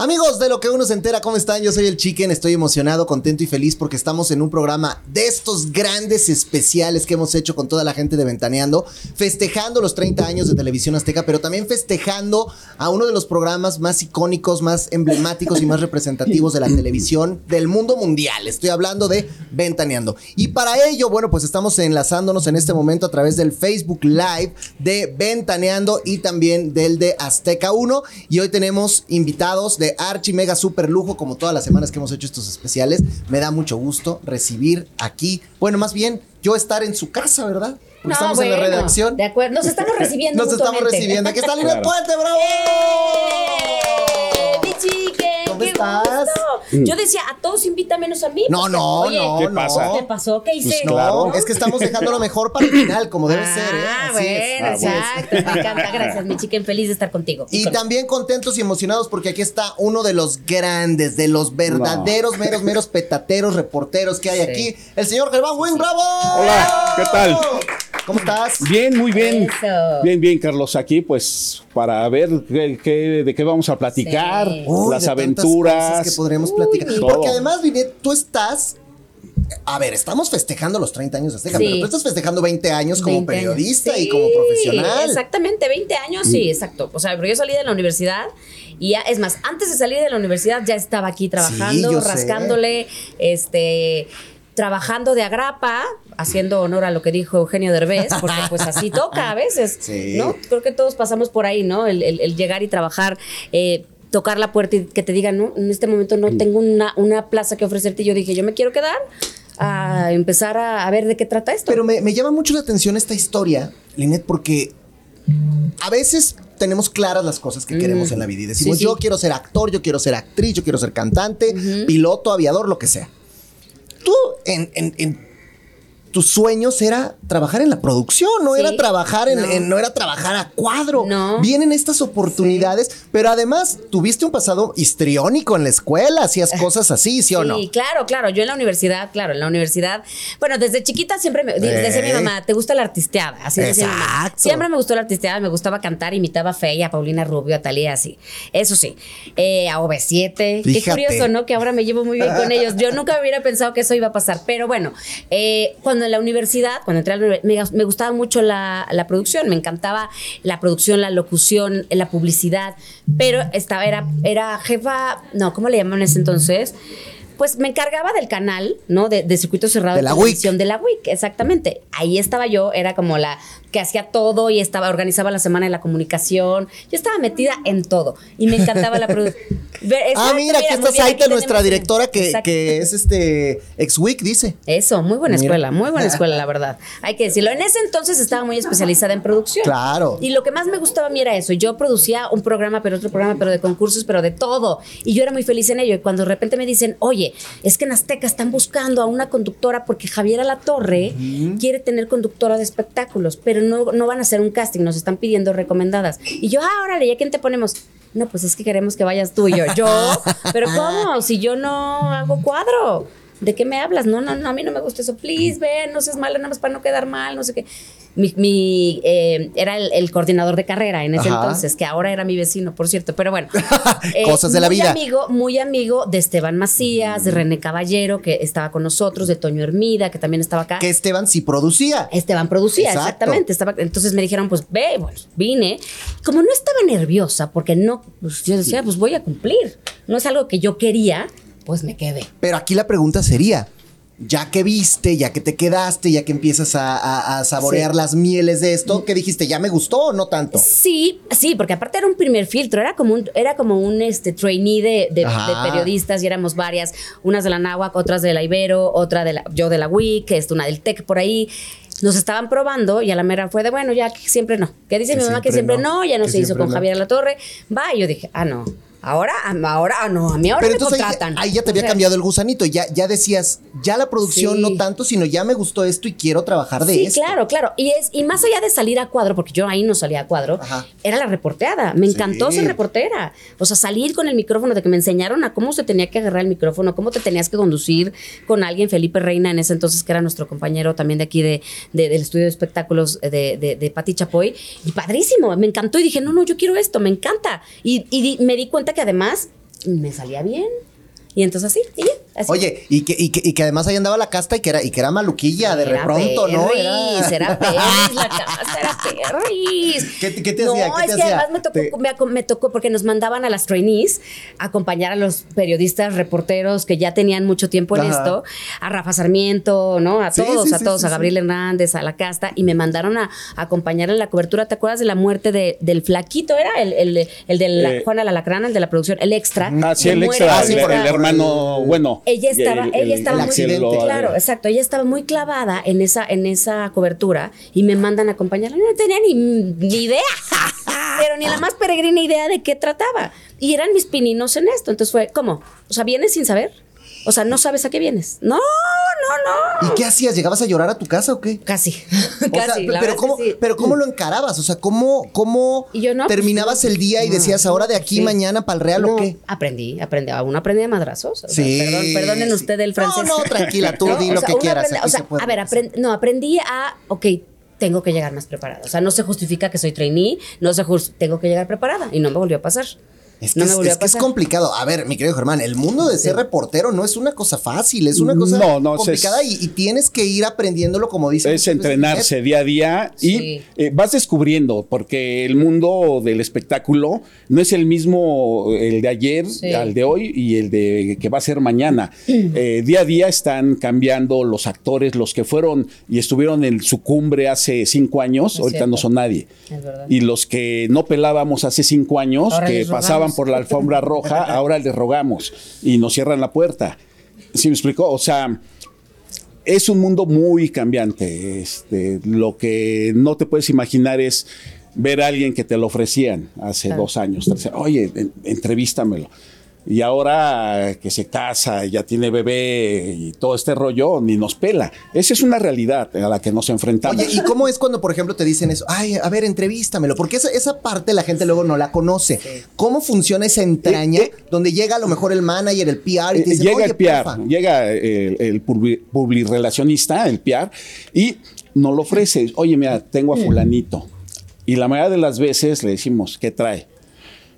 Amigos de lo que uno se entera, ¿cómo están? Yo soy el Chicken, estoy emocionado, contento y feliz porque estamos en un programa de estos grandes especiales que hemos hecho con toda la gente de Ventaneando, festejando los 30 años de Televisión Azteca, pero también festejando a uno de los programas más icónicos, más emblemáticos y más representativos de la televisión del mundo mundial. Estoy hablando de Ventaneando. Y para ello, bueno, pues estamos enlazándonos en este momento a través del Facebook Live de Ventaneando y también del de Azteca 1. Y hoy tenemos invitados de archi mega super lujo, como todas las semanas que hemos hecho estos especiales. Me da mucho gusto recibir aquí, bueno, más bien yo estar en su casa, ¿verdad? Porque estamos en la redacción. De acuerdo, nos estamos recibiendo. Nos estamos recibiendo. Aquí está Lina Puente, bravo. ¡Eh! ¡Mi chique! ¿Cómo ¡Qué estás? gusto! Yo decía, a todos invita menos a mí. No, porque, no, oye, no, ¿Qué no. pasa? ¿Qué pasó? ¿Qué hice? No, Claro. es que estamos dejando lo mejor para el final, como debe ah, ser, ¿eh? Así bueno, es. Ah, bueno. exacto. Me encanta. Gracias, mi chicken. Feliz de estar contigo. Y con- también contentos y emocionados porque aquí está uno de los grandes, de los verdaderos, meros, meros petateros, reporteros que hay Sí. aquí, el señor Germán Wing, ¡bravo! Hola, ¿qué tal? ¿Cómo estás? Bien, muy bien. Eso. Bien, bien, Carlos, aquí pues para ver qué, qué- de qué vamos a platicar, Sí. Uy, las de aventuras. cosas que podremos platicar. Todo. Porque además, Linet, tú estás. A ver, estamos festejando los 30 años de Azteca, Sí. pero tú estás festejando 20 años como 20 años. periodista y como profesional. Exactamente, 20 años, sí, exacto. O sea, pero yo salí de la universidad y ya, es más, antes de salir de la universidad ya estaba aquí trabajando, sé. rascándole, este trabajando de agrapa, haciendo honor a lo que dijo Eugenio Derbez, porque pues así toca a veces, Sí. ¿no? Creo que todos pasamos por ahí, ¿no? El, el- el llegar y trabajar, eh, tocar la puerta y que te digan, no, en este momento no tengo una, una plaza que ofrecerte. Y yo dije, yo me quiero quedar a empezar a, a ver de qué trata esto. Pero me, me llama mucho la atención esta historia, Linet, porque a veces tenemos claras las cosas que queremos en la vida y decimos, Mm. Sí, sí. yo quiero ser actor, yo quiero ser actriz, yo quiero ser cantante, piloto, aviador, lo que sea. Tú, en, en- en tus sueños era trabajar en la producción, no Sí. era trabajar en, No. en- no era trabajar a cuadro. No. Vienen estas oportunidades, pero además tuviste un pasado histriónico en la escuela, hacías cosas así, ¿sí o no? Sí, claro, claro. Yo en la universidad, claro, en la universidad. Bueno, desde chiquita siempre me decía mi Ey. mamá, ¿te gusta la artisteada? Así decía mi mamá. Siempre me gustó la artisteada, me gustaba cantar, imitaba a Feya, a Paulina Rubio, a Talía, así. Eso sí. Eh, a OV7. Qué curioso, ¿no? Que ahora me llevo muy bien con ellos. Yo nunca hubiera pensado que eso iba a pasar. Pero bueno, eh, cuando en la universidad, cuando entré a la universidad, me, me gustaba mucho la, la producción, me encantaba la producción, la locución, la publicidad, pero estaba, era, era jefa, no, ¿cómo le llamaban en ese entonces? Pues me encargaba del canal, ¿no? De, de circuito cerrado De la televisión, de la WIC, exactamente. Ahí estaba yo, era como la que hacía todo y estaba, organizaba la semana de la comunicación. Yo estaba metida en todo y me encantaba la producción. Ah, mira, aquí está Saita, nuestra directora, que, que es este ex-week, dice. Eso, muy buena Mira. escuela, muy buena escuela, la verdad. Hay que decirlo. En ese entonces estaba muy especializada en producción. Claro. Y lo que más me gustaba a mí era eso. Yo producía un programa, pero otro programa, pero de concursos, pero de todo. Y yo era muy feliz en ello. Y cuando de repente me dicen, oye, es que en Azteca están buscando a una conductora porque Javier Alatorre quiere tener conductora de espectáculos, pero no, no van a hacer un casting, nos están pidiendo recomendadas. Y yo, ah, órale, ¿y a quién te ponemos? No, pues es que queremos que vayas tú y yo. ¿Yo? ¿Pero cómo? Si yo no hago cuadro. ¿De qué me hablas? No, no, no, a mí no me gusta eso. Please, ven, no seas mala, nada más para no quedar mal, no sé qué. Mi, mi, eh, era el, el coordinador de carrera en ese Ajá. entonces, que ahora era mi vecino, por cierto. Pero bueno. eh, Cosas de la muy vida. Amigo, muy amigo de Esteban Macías, de René Caballero, que estaba con nosotros, de Toño Hermida, que también estaba acá. Que Esteban sí producía. Esteban producía, Exacto. exactamente. Estaba, entonces me dijeron, pues ve, bueno, vine. Como no estaba nerviosa, porque no, pues yo decía, pues voy a cumplir. No es algo que yo quería, pues me quedé. Pero aquí la pregunta sería, ya que viste, ya que te quedaste, ya que empiezas a, a- a saborear Sí. las mieles de esto, ¿qué dijiste? ¿Ya me gustó o no tanto? Sí, sí, porque aparte era un primer filtro, era como un, era como un este, trainee de, de- Ajá. de periodistas y éramos varias, unas de la Náhuac, otras de la Ibero, otra de la, yo de la WIC, este, una del TEC por ahí. Nos estaban probando y a la mera fue de, bueno, ya que siempre no. Que dice Que mi mamá que siempre no, no, ya no se hizo con no. Javier La Torre. Va, y yo dije, ah, no. Ahora, ahora, ah, no, a mí ahora Pero me entonces ahí, contratan. ahí ya te O había sea, cambiado el gusanito, ya, ya decías, ya la producción Sí. no tanto, sino ya me gustó esto y quiero trabajar de Sí, esto. claro, claro. Y es y más allá de salir a cuadro, porque yo ahí no salía a cuadro, Ajá. era la reporteada. Me Sí. encantó ser reportera. O sea, salir con el micrófono, de que me enseñaron a cómo se tenía que agarrar el micrófono, cómo te tenías que conducir con alguien, Felipe Reina, en ese entonces, que era nuestro compañero también de aquí de, de- del estudio de espectáculos de, de, de Pati Chapoy. Y padrísimo, me encantó. Y dije, no, no, yo quiero esto, me encanta. Y, y di- me di cuenta que además me salía bien. Y entonces así, y ya, así. Oye, y que, y, que, y que además ahí andaba la casta y que era, y que era maluquilla de Era repronto, ¿no? perris, era perris, la casa era perris. ¿Qué te- qué te no, hacía? ¿Qué es te que hacía? además me tocó, Te- me, tocó porque nos mandaban a las trainees a acompañar a los periodistas, reporteros que ya tenían mucho tiempo en Ajá. esto, a Rafa Sarmiento, ¿no? A todos, sí, a todos, sí, a sí. Gabriel Hernández, a la casta, y me mandaron a, a acompañar en la cobertura. ¿Te acuerdas de la muerte de- del flaquito? ¿Era? El, el, el de la, Eh, Juana la Lacrana, el de la producción, el extra. Ah, sí, el muere extra, el el- hermano, bueno. Ella estaba, el- ella el- estaba muy claro, exacto, ella estaba muy clavada en esa, en esa cobertura y me mandan a acompañarla. No tenía ni, ni idea, pero ni la más peregrina idea de qué trataba. Y eran mis pininos en esto. Entonces fue, ¿cómo? O sea, vienes sin saber. O sea, no sabes a qué vienes. No, no, no. ¿Y qué hacías? ¿Llegabas a llorar a tu casa o qué? Casi, O sea, casi. pero, ¿cómo, que sí. pero ¿cómo lo encarabas? O sea, ¿cómo, cómo Y yo no, pues, terminabas el día y decías ahora de aquí sí. mañana para el real No, o qué? Aprendí, aprendí. Aún aprendí de madrazos. O sea, Sí, perdón, perdonen sí. usted el francés. No, no, tranquila, tú di lo que uno quieras, aprende- aquí o sea, se puede a ver, aprend- no, aprendí a, ok, tengo que llegar más preparada. O sea, no se justifica que soy trainee, no se tengo que llegar preparada. Y no me volvió a pasar. Es que, no es, que complicado. A ver, mi querido Germán, el mundo de ser reportero no es una cosa fácil, es una cosa No, no, es- complicada y, y tienes que ir aprendiéndolo, como dice. Es entrenarse día a día y Sí. eh, vas descubriendo, porque el mundo del espectáculo no es el mismo el de ayer Sí. al de hoy y el de que va a ser mañana. Eh, día a día están cambiando los actores, los que fueron y estuvieron en su cumbre hace cinco años, Es ahorita cierto. no son nadie. Es verdad. Y los que no pelábamos hace cinco años, Ahora que les por la alfombra roja, ahora les rogamos y nos cierran la puerta. ¿Sí me explicó? O sea, es un mundo muy cambiante. Este, lo que no te puedes imaginar es ver a alguien que te lo ofrecían hace Claro. dos años. tres- Oye, en- entrevístamelo. Y ahora que se casa, ya tiene bebé y todo este rollo, ni nos pela. Esa es una realidad a la que nos enfrentamos. Oye, ¿y cómo es cuando, por ejemplo, te dicen eso? Ay, a ver, entrevístamelo, porque esa, esa parte la gente luego no la conoce. ¿Cómo funciona esa entraña Eh, eh. donde llega a lo mejor el manager, el PR y te Eh, dice, llega oye, el PR, porfa"? llega el, el publi- publirelacionista, el PR, y nos lo ofrece. Oye, mira, tengo a fulanito. Y la mayoría de las veces le decimos, ¿qué trae?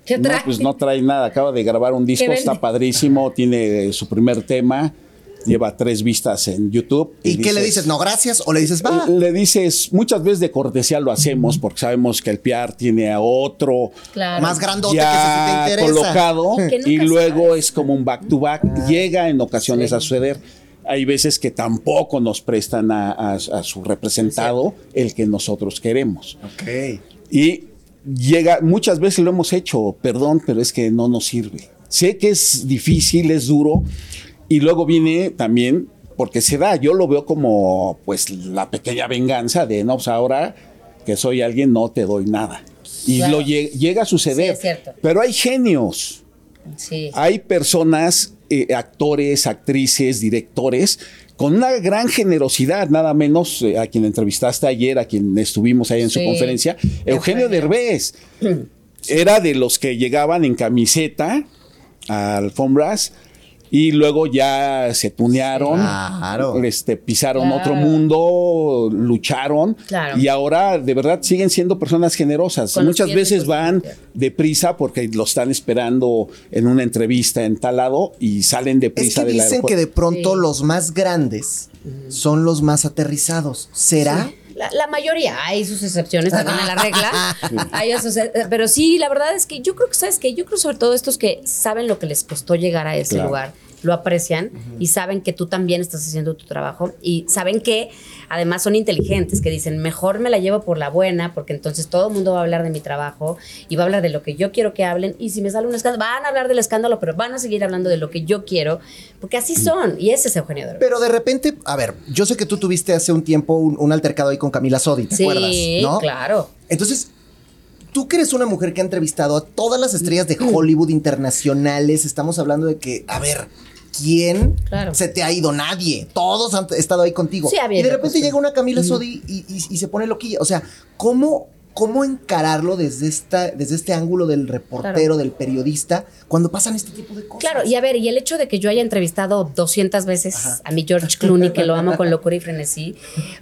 ¿Qué No, trae? pues no trae nada. Acaba de grabar un disco, está padrísimo, tiene eh, su primer tema, lleva tres vistas en YouTube. ¿Y qué le dices? ¿No, gracias? ¿O le dices, va? Le dices, muchas veces de cortesía lo hacemos porque sabemos que el PR tiene a otro Claro. Más grandote que si te interesa. colocado y luego sabes. es como un back to back. Llega en ocasiones a suceder. Hay veces que tampoco nos prestan a, a- a su representado el que nosotros queremos. Ok. Y llega, muchas veces lo hemos hecho, perdón, pero es que no nos sirve. Sé que es difícil, es duro, y luego viene también, porque se da, yo lo veo como pues la pequeña venganza de, no, pues ahora que soy alguien no te doy nada. Y Claro. lo lle- llega a suceder. Sí, es cierto. Pero hay genios, Sí. hay personas, eh, actores, actrices, directores, con una gran generosidad, nada menos eh, a quien entrevistaste ayer, a quien estuvimos ahí en su conferencia, Eugenio Eugenio. Derbez. Era de los que llegaban en camiseta a alfombras y luego ya se tunearon, Claro. este, pisaron Claro. otro mundo, lucharon Claro. y ahora de verdad siguen siendo personas generosas. Con Muchas pies veces van deprisa porque lo están esperando en una entrevista en tal lado y salen Es deprisa que del dicen que de pronto Sí. los más grandes son los más aterrizados. ¿Será? La, la mayoría, hay sus excepciones también a la regla. Hay pero sí, la verdad es que yo creo que, ¿sabes qué? Yo creo sobre todo estos que saben lo que les costó llegar a ese Claro. lugar, lo aprecian y saben que tú también estás haciendo tu trabajo y saben que además son inteligentes, que dicen, mejor me la llevo por la buena, porque entonces todo el mundo va a hablar de mi trabajo y va a hablar de lo que yo quiero que hablen y si me sale un escándalo, van a hablar del escándalo, pero van a seguir hablando de lo que yo quiero, porque así son y ese es Eugenio Derbez. Pero de repente, a ver, yo sé que tú tuviste hace un tiempo un, un altercado ahí con Camila Sodi, ¿te Sí, acuerdas? ¿No? claro. Entonces, tú que eres una mujer que ha entrevistado a todas las estrellas de Hollywood internacionales, estamos hablando de que, a ver, ¿quién Claro. se te ha ido? Nadie. Todos han estado ahí contigo. Sí, y de repente llega una Camila Sodi y, y- y se pone loquilla. O sea, ¿cómo, cómo encararlo desde, esta, desde este ángulo del reportero, Claro. del periodista, cuando pasan este tipo de cosas? Claro, y a ver, y el hecho de que yo haya entrevistado 200 veces a mi George Clooney, que lo amo con locura y frenesí,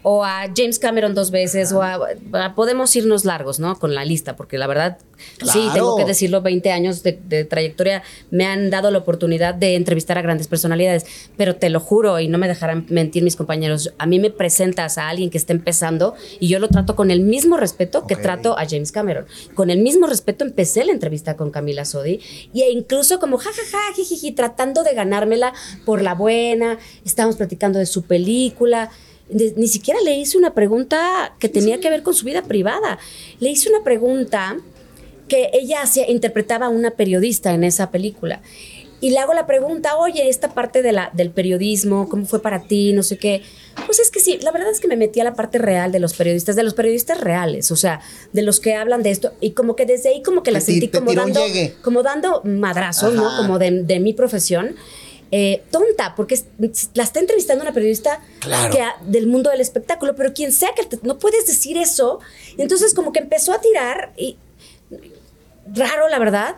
o a James Cameron dos veces, o a, a- podemos irnos largos, ¿no? Con la lista, porque la verdad, sí, tengo que decirlo, 20 años de, de trayectoria me han dado la oportunidad de entrevistar a grandes personalidades, pero te lo juro y no me dejarán mentir mis compañeros, a mí me presentas a alguien que está empezando y yo lo trato con el mismo respeto que trato a James Cameron. Con el mismo respeto empecé la entrevista con Camila Sodi e incluso como jajaja, jijiji, tratando de ganármela por la buena, estábamos platicando de su película. ni siquiera le hice una pregunta que tenía que ver con su vida privada. Le hice una pregunta que ella hacía, interpretaba a una periodista en esa película. Y le hago la pregunta, oye, esta parte de la, del periodismo, ¿cómo fue para ti? No sé qué. Pues es que sí, la verdad es que me metí a la parte real de los periodistas, de los periodistas reales, o sea, de los que hablan de esto. Y como que desde ahí como que la Te sentí como dando, como dando madrazos, ¿no? Como de, de mi profesión. Eh, tonta, porque es- la está entrevistando una periodista Claro. que del mundo del espectáculo, pero quien sea que te- no puedes decir eso. Entonces como que empezó a tirar y raro, la verdad.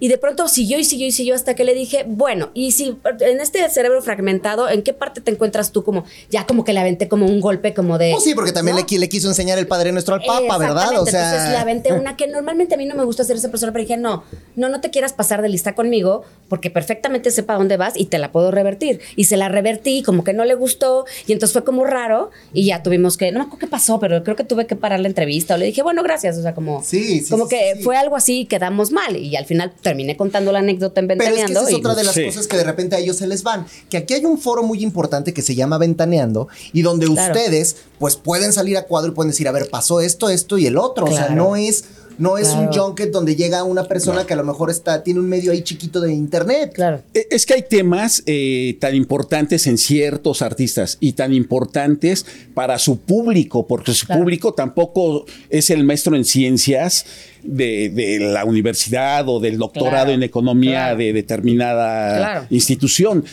Y de pronto siguió y siguió y siguió hasta que le dije, bueno, y si en este cerebro fragmentado, ¿en qué parte te encuentras tú como, ya como que le aventé como un golpe como de... Oh, sí, porque también ¿no? le, le quiso enseñar el Padre Nuestro al Papa, ¿verdad? O sea, entonces le aventé una que normalmente a mí no me gusta ser esa persona, pero dije, no, no, no te quieras pasar de lista conmigo, porque perfectamente sepa dónde vas y te la puedo revertir. Y se la revertí, como que no le gustó, y entonces fue como raro, y ya tuvimos que, no me acuerdo qué pasó, pero creo que tuve que parar la entrevista, o le dije, bueno, gracias, o sea, como, Sí, sí, como sí, que fue algo así, quedamos mal, y al final terminé contando la anécdota en Pero es que Ventaneando. esa es otra de las Sí. cosas que de repente a ellos se les van. Que aquí hay un foro muy importante que se llama Ventaneando y donde Claro. ustedes pues pueden salir a cuadro y pueden decir, a ver, pasó esto, esto y el otro. O sea, no es, no es un junket donde llega una persona que a lo mejor está, tiene un medio ahí chiquito de internet. Claro. Eh, Es que hay temas eh, tan importantes en ciertos artistas y tan importantes para su público, porque su Claro. público tampoco es el maestro en ciencias de, de la universidad o del doctorado Claro, en economía claro. de determinada Claro. institución.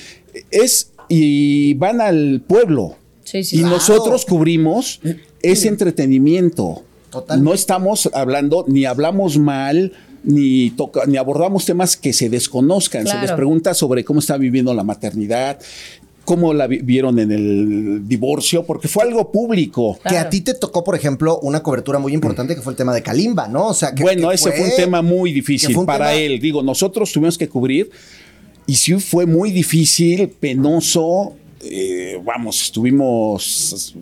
Es y van al pueblo. Sí, sí, y nosotros cubrimos ese entretenimiento. No estamos hablando, ni hablamos mal, ni, toca, ni abordamos temas que se desconozcan. Se les pregunta sobre cómo está viviendo la maternidad, cómo la vi- vieron en el divorcio, porque fue algo público. Que a ti te tocó, por ejemplo, una cobertura muy importante que fue el tema de Kalimba, ¿no? O sea, que, bueno, que ese fue un tema muy difícil para tema- él. Digo, nosotros tuvimos que cubrir y sí fue muy difícil, penoso. Eh, vamos, estuvimos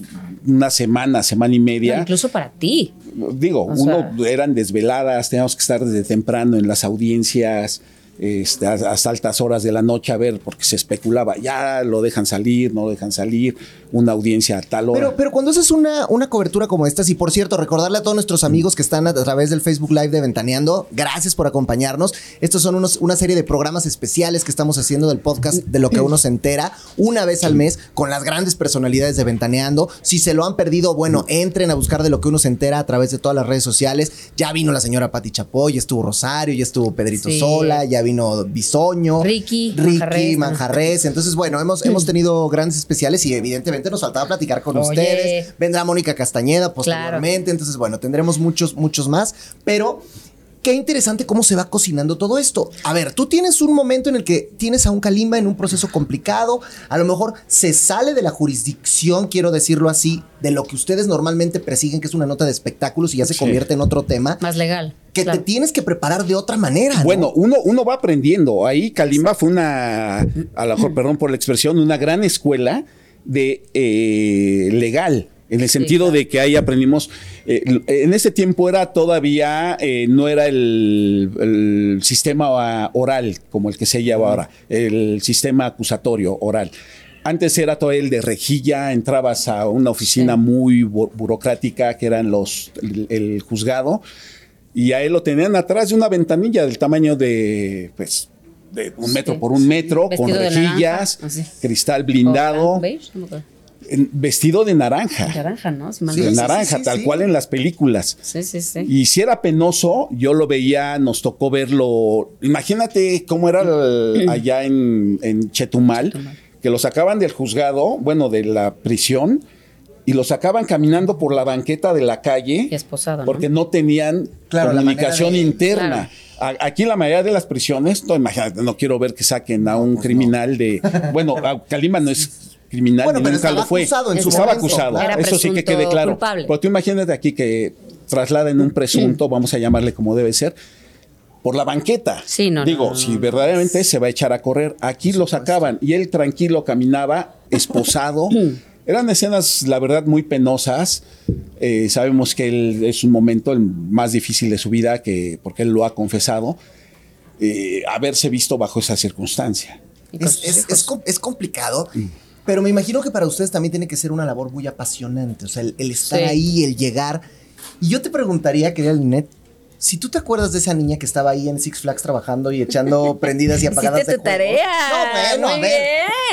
una semana, semana y No, media. incluso para ti. Digo, O uno sea- eran desveladas, teníamos que estar desde temprano en las audiencias, este, a- altas horas de la noche a ver, porque se especulaba, ya lo dejan salir, no lo dejan salir, una audiencia a tal hora. Pero, pero cuando haces una, una cobertura como esta, y por cierto, recordarle a todos nuestros amigos que están a través del Facebook Live de Ventaneando, gracias por acompañarnos. Estos son unos, una serie de programas especiales que estamos haciendo del podcast de lo que uno se entera una vez al mes con las grandes personalidades de Ventaneando. Si se lo han perdido, bueno, entren a buscar de lo que uno se entera a través de todas las redes sociales. Ya vino la señora Pati Chapoy, ya estuvo Rosario, ya estuvo Pedrito Sí. Sola, ya vino Bisoño, Ricky, Ricky Manjarres, Manjarres. Entonces, bueno, hemos, hemos tenido grandes especiales y evidentemente nos faltaba platicar con Oye. ustedes. Vendrá Mónica Castañeda posteriormente. Entonces, bueno, tendremos muchos, muchos más. Pero qué interesante cómo se va cocinando todo esto. A ver, tú tienes un momento en el que tienes a un Kalimba en un proceso complicado. A lo mejor se sale de la jurisdicción, quiero decirlo así, de lo que ustedes normalmente persiguen, que es una nota de espectáculos y ya se Sí. convierte en otro tema. Más legal. Que claro. te tienes que preparar de otra manera. ¿no? Bueno, uno, uno va aprendiendo. Ahí Kalimba fue una, a lo mejor, perdón por la expresión, una gran escuela de eh, legal. En el sentido claro. de que ahí aprendimos, eh, en ese tiempo era todavía, eh, no era el, el sistema oral como el que se lleva ahora, el sistema acusatorio oral. Antes era todo el de rejilla, entrabas a una oficina Sí. muy bu- burocrática que eran los, el, el juzgado, y a él lo tenían atrás de una ventanilla del tamaño de, pues, de un Sí, metro por un metro, con Vestido rejillas, cristal blindado, beige, vestido de naranja. Naranja, ¿no? Si mal Sí, de sí, naranja, sí, tal sí. cual en las películas. Sí, sí, sí. Y si era penoso, yo lo veía, nos tocó verlo. Imagínate cómo era el- allá en, en Chetumal, Chetumal. que lo sacaban del juzgado, bueno, de la prisión, y lo sacaban caminando por la banqueta de la calle. Y esposado, ¿no? Porque no tenían Claro, comunicación de- interna. A- Aquí en la mayoría de las prisiones, no, imagínate, no quiero ver que saquen a un criminal de. Bueno, a Kalima no es criminal, Bueno, ni pero nunca lo fue. acusado en su estaba momento, acusado. Era Eso sí que quede claro. culpable. Pero tú imagínate aquí que traslada en un presunto, vamos a llamarle como debe ser, por la banqueta. Sí, no, Digo, no, si no. verdaderamente se va a echar a correr, aquí lo sacaban y él tranquilo caminaba, esposado. Eran escenas, la verdad, muy penosas. Eh, sabemos que él es un momento el más difícil de su vida, que, porque él lo ha confesado, eh, haberse visto bajo esa circunstancia. Es, complicado, pero me imagino que para ustedes también tiene que ser una labor muy apasionante. O sea, el, el estar Sí. ahí, el llegar. Y yo te preguntaría, querida Linet, si tú te acuerdas de esa niña que estaba ahí en Six Flags trabajando y echando prendidas y apagadas Hiciste de tu juegos? tarea. No, bueno, Muy a ver.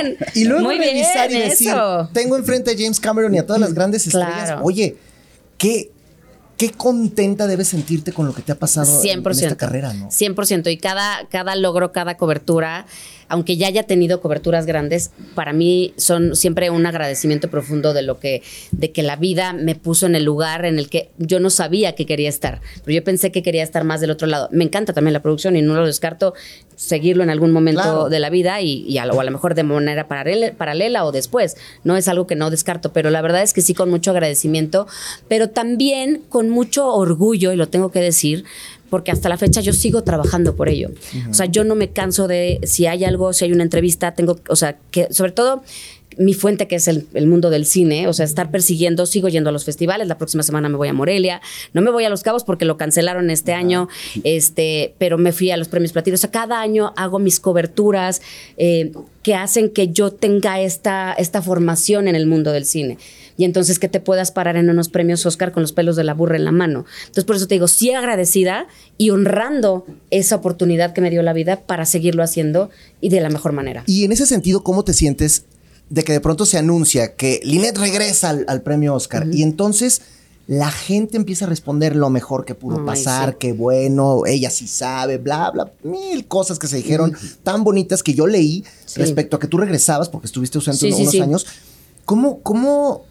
bien. Y luego Muy revisar bien, y decir, eso. tengo enfrente a James Cameron y a todas las grandes estrellas. Claro. Oye, qué, qué contenta debes sentirte con lo que te ha pasado en- 100%. en esta carrera, ¿no? 100%. Y cada, cada logro, cada cobertura, aunque ya haya tenido coberturas grandes, para mí son siempre un agradecimiento profundo de lo que, de que la vida me puso en el lugar en el que yo no sabía que quería estar. Pero yo pensé que quería estar más del otro lado. Me encanta también la producción y no lo descarto seguirlo en algún momento Claro. de la vida y, y a, lo, o a lo mejor de manera paralela, paralela o después. No es algo que no descarto, pero la verdad es que sí con mucho agradecimiento, pero también con mucho orgullo, y lo tengo que decir, porque hasta la fecha yo sigo trabajando por ello. O sea, yo no me canso de si hay algo, si hay una entrevista, tengo, o sea, que sobre todo mi fuente que es el, el mundo del cine, o sea, estar persiguiendo, sigo yendo a los festivales, la próxima semana me voy a Morelia, no me voy a Los Cabos porque lo cancelaron este año, este, pero me fui a los premios platinos, o sea, cada año hago mis coberturas eh, que hacen que yo tenga esta, esta formación en el mundo del cine. Y entonces que te puedas parar en unos premios Oscar con los pelos de la burra en la mano. Entonces por eso te digo, sí agradecida y honrando esa oportunidad que me dio la vida para seguirlo haciendo y de la mejor manera. Y en ese sentido, ¿cómo te sientes de que de pronto se anuncia que Linet regresa al, al premio Oscar? Y entonces la gente empieza a responder lo mejor que pudo pasar, sí. qué bueno, ella sí sabe, bla, bla, mil cosas que se dijeron tan bonitas que yo leí Sí. respecto a que tú regresabas porque estuviste ausente Sí, unos, años. ¿Cómo, cómo,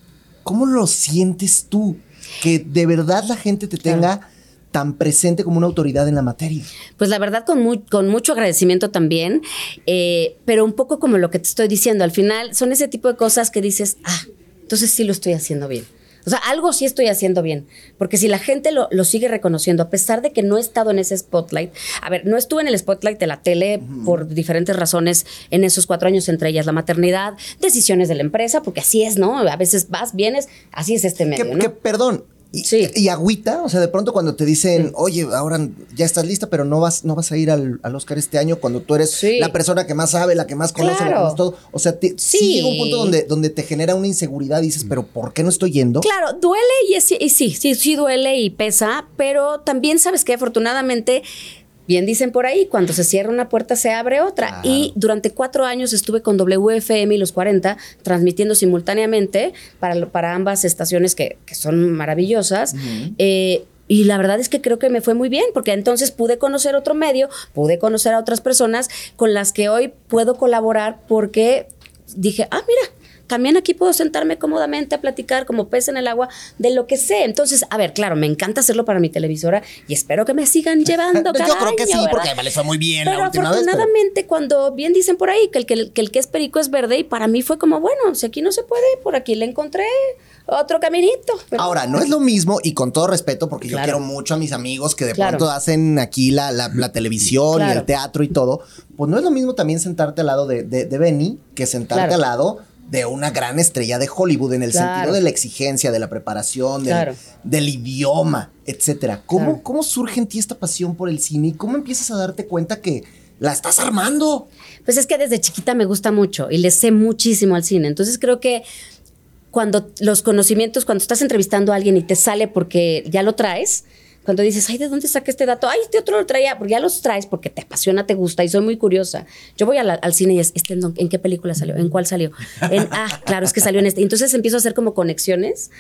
¿Cómo lo sientes tú? Que de verdad la gente te tenga tan presente como una autoridad en la materia. Pues la verdad, con, con mucho agradecimiento también, eh, pero un poco como lo que te estoy diciendo, al final son ese tipo de cosas que dices, ah, entonces sí lo estoy haciendo bien. O sea, algo sí estoy haciendo bien, porque si la gente lo, lo sigue reconociendo, a pesar de que no he estado en ese spotlight, a ver, no estuve en el spotlight de la tele por diferentes razones en esos cuatro años, entre ellas la maternidad, decisiones de la empresa, porque así es, ¿no? A veces vas, vienes, así es este medio, Que, ¿no? que, perdón. Y, Sí. y agüita, o sea, de pronto cuando te dicen, oye, ahora ya estás lista, pero no vas, no vas a ir al, al Oscar este año cuando tú eres Sí. la persona que más sabe, la que más conoce, la que Claro. más todo. O sea, te- sí. Sí. llega un punto donde, donde te genera una inseguridad y dices, pero ¿por qué no estoy yendo? Claro, duele y, es- y sí, sí, sí duele y pesa, pero también sabes que afortunadamente, bien dicen por ahí, cuando se cierra una puerta se abre otra. Y durante cuatro años estuve con WFM y los 40 transmitiendo simultáneamente para, para ambas estaciones que, que son maravillosas. Eh, y la verdad es que creo que me fue muy bien, porque entonces pude conocer otro medio, pude conocer a otras personas con las que hoy puedo colaborar porque dije, ah, mira, también aquí puedo sentarme cómodamente a platicar como pez en el agua de lo que sé. Entonces, a ver, claro, me encanta hacerlo para mi televisora y espero que me sigan llevando cada Yo creo que año, sí, ¿verdad? porque además le fue muy bien Pero la última vez. pero- afortunadamente, cuando bien dicen por ahí que el, que el que el que es perico es verde, y para mí fue como, bueno, si aquí no se puede, por aquí le encontré otro caminito. Ahora, no es lo mismo, y con todo respeto, porque yo quiero mucho a mis amigos que de Claro. pronto hacen aquí la, la- la televisión y el teatro y todo, pues no es lo mismo también sentarte al lado de, de, de Benny que sentarte al lado de una gran estrella de Hollywood en el Claro. sentido de la exigencia, de la preparación, del, Claro. del idioma, etcétera. ¿Cómo, Claro. ¿Cómo surge en ti esta pasión por el cine y cómo empiezas a darte cuenta que la estás armando? Pues es que desde chiquita me gusta mucho y le sé muchísimo al cine. Entonces creo que cuando los conocimientos, cuando estás entrevistando a alguien y te sale porque ya lo traes, cuando dices, ay, ¿de dónde saqué este dato? Ay, este otro lo traía, porque ya los traes porque te apasiona, te gusta y soy muy curiosa. Yo voy al cine y es, ¿este en, dónde- ¿en qué película salió? ¿En cuál salió? En, ah, claro, es que salió en este. Entonces empiezo a hacer como conexiones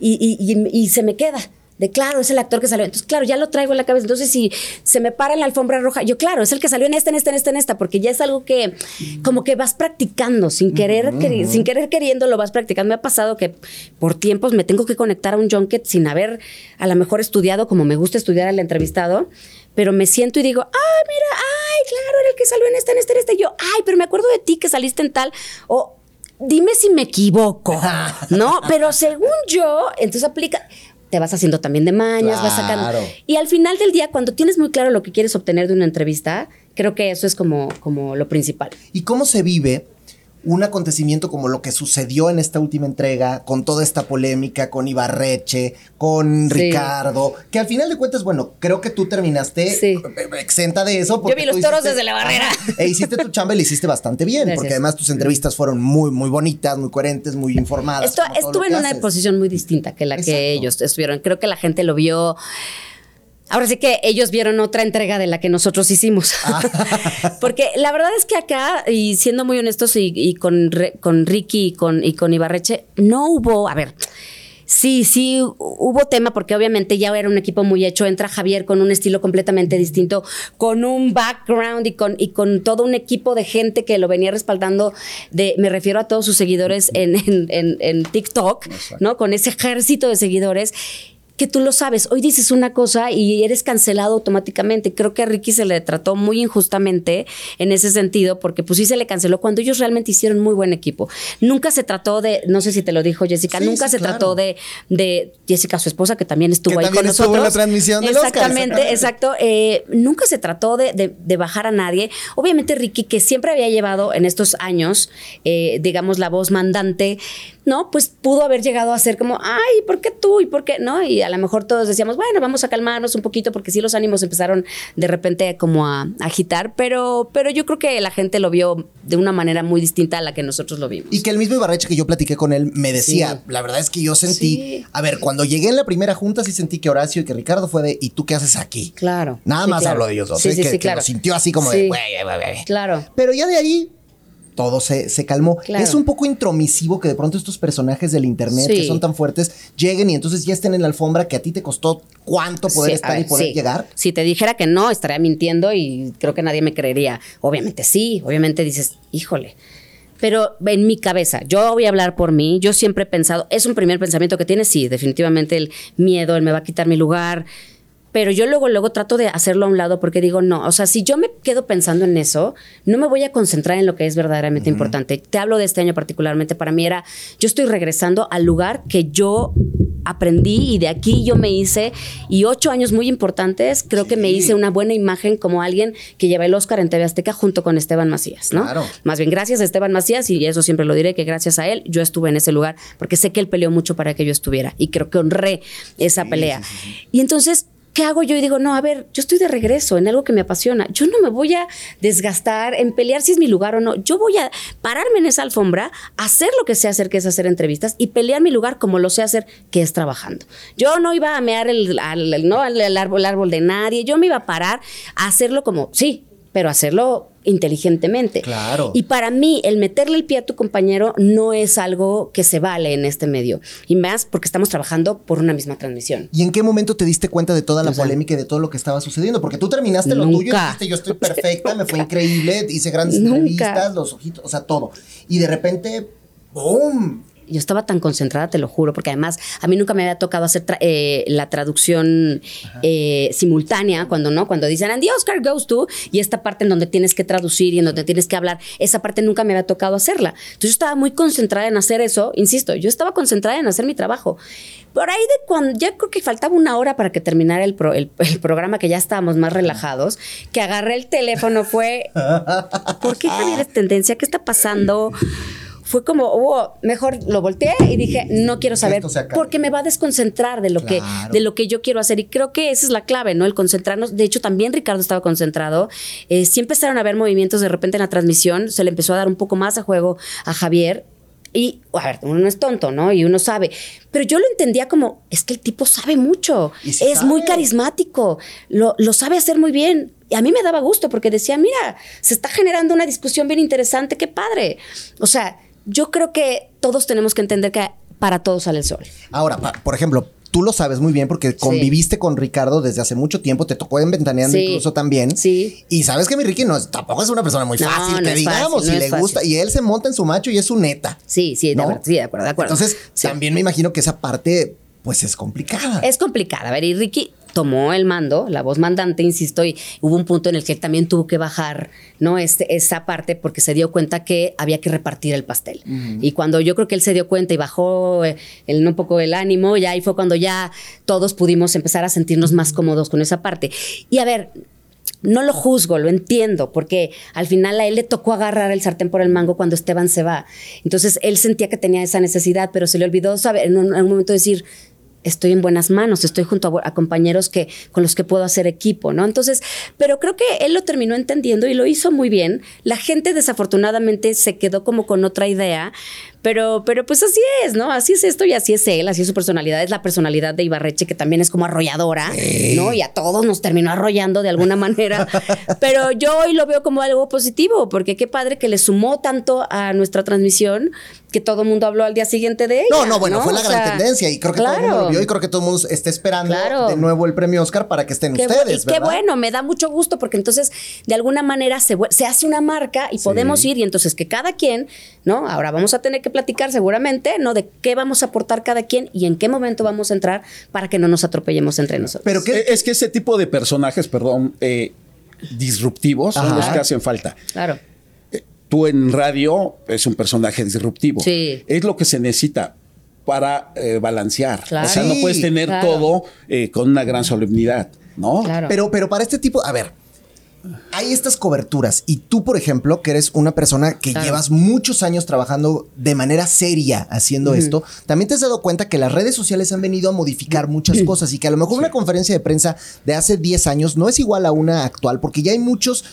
y se me queda. De claro, es el actor que salió. Entonces, claro, ya lo traigo en la cabeza. Entonces, si se me para en la alfombra roja, yo, claro, es el que salió en esta, en esta, en esta, en esta, porque ya es algo que como que vas practicando, sin querer, queri- sin querer queriendo, lo vas practicando. Me ha pasado que por tiempos me tengo que conectar a un junket sin haber a lo mejor estudiado como me gusta estudiar al entrevistado, pero me siento y digo, ay, mira, ay, claro, era el que salió en esta, en esta, en esta. Y yo, ay, pero me acuerdo de ti que saliste en tal. O dime si me equivoco, ¿no? Pero según yo, entonces aplica. Te vas haciendo también de mañas, vas sacando. Y al final del día, cuando tienes muy claro lo que quieres obtener de una entrevista, creo que eso es como, como lo principal. ¿Y cómo se vive un acontecimiento como lo que sucedió en esta última entrega, con toda esta polémica, con Ibarreche, con Sí. Ricardo, que al final de cuentas, bueno, creo que tú terminaste Sí. exenta de eso. porque vi los toros desde la barrera. E hiciste tu chamba y le hiciste bastante bien, Gracias. porque además tus entrevistas fueron muy, muy bonitas, muy coherentes, muy informadas. Esto- estuve en una haces. posición muy distinta que la Exacto. que ellos estuvieron. Creo que la gente lo vio. Ahora sí que ellos vieron otra entrega de la que nosotros hicimos. Ah. Porque la verdad es que acá, y siendo muy honestos, y, y con, con Ricky y con, y con Ibarreche, no hubo, a ver, sí, sí hubo tema, porque obviamente ya era un equipo muy hecho. Entra Javier con un estilo completamente distinto, con un background y con, y con todo un equipo de gente que lo venía respaldando. De, me refiero a todos sus seguidores en, en, en- en TikTok, ¿no? Con ese ejército de seguidores que tú lo sabes, hoy dices una cosa y eres cancelado automáticamente. Creo que a Ricky se le trató muy injustamente en ese sentido, porque pues sí se le canceló cuando ellos realmente hicieron muy buen equipo. Nunca se trató de, no sé si te lo dijo Jessica, Sí, nunca sí, se claro. trató de, de Jessica, su esposa, que también estuvo Que ahí también con estuvo en nosotros. la transmisión Oscar, Exactamente, exacto. Eh, nunca se trató de, de- de bajar a nadie. Obviamente Ricky, que siempre había llevado en estos años, eh, digamos, la voz mandante, ¿no? Pues pudo haber llegado a ser como, ay, ¿por qué tú? ¿Y por qué? ¿No? Y a lo mejor todos decíamos, bueno, vamos a calmarnos un poquito porque sí los ánimos empezaron de repente como a agitar, pero, pero yo creo que la gente lo vio de una manera muy distinta a la que nosotros lo vimos. Y que el mismo Ibarreche que yo platiqué con él me decía, Sí. la verdad es que yo sentí, Sí. a ver, cuando llegué en la primera junta sí sentí que Horacio y que Ricardo fue de, ¿y tú qué haces aquí? Claro. Nada Sí, más claro. habló de ellos dos, Sí, ¿eh? sí, que, sí, que claro. lo sintió así como de, güey, güey, güey. Claro. Pero ya de ahí todo se, se calmó. Claro. Es un poco intromisivo que de pronto estos personajes del internet que son tan fuertes lleguen y entonces ya estén en la alfombra que a ti te costó cuánto poder Sí, estar ver, y poder sí. llegar. Si te dijera que no, estaría mintiendo y creo que nadie me creería. Obviamente sí, obviamente dices, híjole. Pero en mi cabeza, yo voy a hablar por mí, yo siempre he pensado, es un primer pensamiento que tienes, sí, definitivamente el miedo, él me va a quitar mi lugar, pero yo luego, luego trato de hacerlo a un lado porque digo, no, o sea, si yo me quedo pensando en eso, no me voy a concentrar en lo que es verdaderamente importante. Te hablo de este año particularmente, para mí era, yo estoy regresando al lugar que yo aprendí y de aquí yo me hice, y ocho años muy importantes, creo que me hice una buena imagen como alguien que lleva el Oscar en TV Azteca junto con Esteban Macías, ¿no? Claro. Más bien gracias a Esteban Macías, y eso siempre lo diré, que gracias a él yo estuve en ese lugar, porque sé que él peleó mucho para que yo estuviera, y creo que honré esa pelea. Y entonces... ¿Qué hago yo? Y digo, no, a ver, yo estoy de regreso en algo que me apasiona. Yo no me voy a desgastar en pelear si es mi lugar o no. Yo voy a pararme en esa alfombra, hacer lo que sé hacer, que es hacer entrevistas, y pelear mi lugar como lo sé hacer, que es trabajando. Yo no iba a mear el, no, el, árbol, árbol de nadie. Yo me iba a parar a hacerlo como, sí, pero hacerlo inteligentemente. Claro. Y para mí, el meterle el pie a tu compañero no es algo que se vale en este medio. Y más porque estamos trabajando por una misma transmisión. ¿Y en qué momento te diste cuenta de toda la O sea, polémica y de todo lo que estaba sucediendo? Porque tú terminaste lo tuyo y dijiste, yo estoy perfecta, me fue increíble, hice grandes Nunca. entrevistas, los ojitos, o sea, todo. Y de repente, ¡boom! Yo estaba tan concentrada, te lo juro, porque además a mí nunca me había tocado hacer tra- eh, la traducción eh, simultánea, cuando no, cuando dicen, and the Oscar goes to, y esta parte en donde tienes que traducir y en donde tienes que hablar, esa parte nunca me había tocado hacerla. Entonces yo estaba muy concentrada en hacer eso, insisto, yo estaba concentrada en hacer mi trabajo. Por ahí de cuando, ya creo que faltaba una hora para que terminara el, pro- el- el programa, que ya estábamos más relajados, que agarré el teléfono, fue, ¿por qué Javier es tendencia? ¿Qué está pasando? Fue como, oh, mejor lo volteé y dije, no quiero saber, porque me va a desconcentrar de lo, que, de lo que yo quiero hacer. Y creo que esa es la clave, ¿no? El concentrarnos. De hecho, también Ricardo estaba concentrado. Eh, sí empezaron a haber movimientos de repente en la transmisión, se le empezó a dar un poco más a juego a Javier. Y, a ver, uno no es tonto, ¿no? Y uno sabe. Pero yo lo entendía como, es que el tipo sabe mucho, es muy carismático, lo, lo sabe hacer muy bien. Y a mí me daba gusto porque decía, mira, se está generando una discusión bien interesante, qué padre. O sea, yo creo que todos tenemos que entender que para todos sale el sol. Ahora, pa- por ejemplo, tú lo sabes muy bien porque conviviste con Ricardo desde hace mucho tiempo, te tocó en Ventaneando Sí. incluso también. Sí. Y sabes que mi Ricky no es, tampoco es una persona muy No, fácil, no que es digamos, fácil, no y es le gusta, fácil. y él se monta en su macho y es su neta. Sí, sí, de, ¿no? acuerdo, sí, de acuerdo, de acuerdo. Entonces, también me imagino que esa parte, pues es complicada. Es complicada. A ver, y Ricky, tomó el mando, la voz mandante, insisto, y hubo un punto en el que él también tuvo que bajar, ¿no? Este, esa parte porque se dio cuenta que había que repartir el pastel. Y cuando yo creo que él se dio cuenta y bajó eh, el, un poco el ánimo, ya ahí fue cuando ya todos pudimos empezar a sentirnos más cómodos con esa parte. Y a ver, no lo juzgo, lo entiendo, porque al final a él le tocó agarrar el sartén por el mango cuando Esteban se va. Entonces él sentía que tenía esa necesidad, pero se le olvidó saber en un, en un momento decir, estoy en buenas manos, estoy junto a, compañeros que, con los que puedo hacer equipo, ¿no? Entonces, pero creo que él lo terminó entendiendo y lo hizo muy bien. La gente desafortunadamente se quedó como con otra idea, pero, pero pues así es, ¿no? Así es esto y así es él, así es su personalidad. Es la personalidad de Ibarreche, que también es como arrolladora, ¿no? Y a todos nos terminó arrollando de alguna manera. pero yo hoy lo veo como algo positivo, porque qué padre que le sumó tanto a nuestra transmisión que todo el mundo habló al día siguiente de ella. No, no, bueno, ¿no? fue la o gran sea, tendencia y creo que claro. todo el mundo lo vio y creo que todo el mundo está esperando claro. de nuevo el premio Oscar para que estén qué ustedes. Y qué bueno, me da mucho gusto porque entonces de alguna manera se, se hace una marca y sí. podemos ir y entonces que cada quien, ¿no? Ahora vamos a tener que platicar seguramente, ¿no? De qué vamos a aportar cada quien y en qué momento vamos a entrar para que no nos atropellemos entre nosotros. Pero que, es que ese tipo de personajes, perdón, eh, disruptivos Ajá. son los que hacen falta. Claro tú en radio es un personaje disruptivo. Sí. Es lo que se necesita para eh, balancear. Claro. O sea, no puedes tener claro. todo eh, con una gran solemnidad, ¿no? Claro. Pero, pero para este tipo, a ver, hay estas coberturas y tú, por ejemplo, que eres una persona que Claro. llevas muchos años trabajando de manera seria haciendo esto, también te has dado cuenta que las redes sociales han venido a modificar muchas cosas y que a lo mejor una conferencia de prensa de hace 10 años no es igual a una actual porque ya hay muchos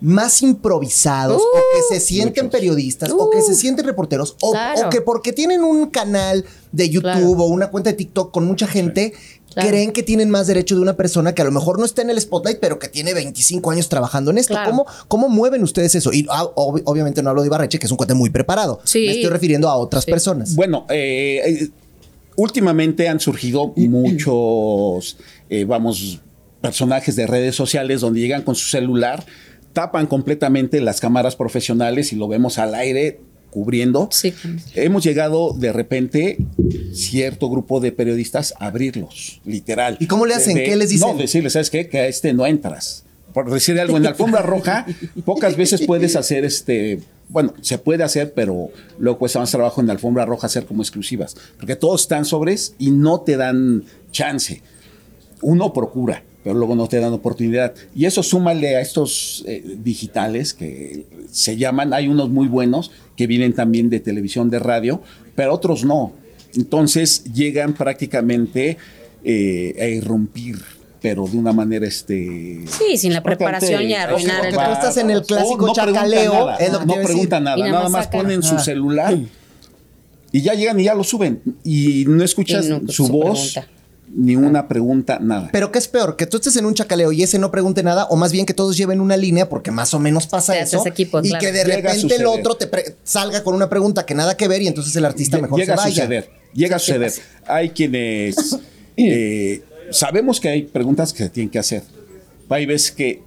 más improvisados o que se sienten muchos. periodistas o que se sienten reporteros o, Claro. o que porque tienen un canal de YouTube Claro. o una cuenta de TikTok con mucha gente Claro. creen que tienen más derecho de una persona que a lo mejor no está en el spotlight pero que tiene 25 años trabajando en esto. Claro. ¿Cómo, ¿Cómo mueven ustedes eso? Y ah, ob- obviamente no hablo de Ibarreche, que es un cuate muy preparado. Sí. Me estoy refiriendo a otras Sí. personas. Bueno, eh, eh, últimamente han surgido muchos, eh, vamos, personajes de redes sociales donde llegan con su celular, tapan completamente las cámaras profesionales y lo vemos al aire cubriendo. Sí. Hemos llegado de repente, cierto grupo de periodistas, a abrirlos, literal. ¿Y cómo le hacen? ¿Qué les dicen? No, decirles, ¿sabes qué? Que a este no entras. Por decir algo, en la alfombra roja, pocas veces puedes hacer este. Bueno, se puede hacer, pero luego cuesta más trabajo en la alfombra roja hacer como exclusivas. Porque todos están sobres y no te dan chance. Uno procura, pero luego no te dan oportunidad. Y eso súmale a estos eh, digitales que se llaman, hay unos muy buenos que vienen también de televisión, de radio, pero otros no. Entonces llegan prácticamente eh, a irrumpir, pero de una manera este. Sí, sin la preparación y arruinar el tú estás en el clásico no preguntan chacaleo, nada, es lo que te no iba a decir. preguntan nada, nada nada más sacan. ponen su Ah. celular y ya llegan y ya lo suben y no escuchas Y no, su su voz pregunta. Ni una pregunta, nada. Pero ¿qué es peor? ¿Que tú estés en un chacaleo y ese no pregunte nada? ¿O más bien que todos lleven una línea? Porque más o menos pasa eso. y claro. que de Llega a repente el otro te salga con una pregunta que nada que ver y entonces el artista mejor llega se a vaya. suceder, llega a suceder. Hay quienes eh, sabemos que hay preguntas que se tienen que hacer. Hay veces que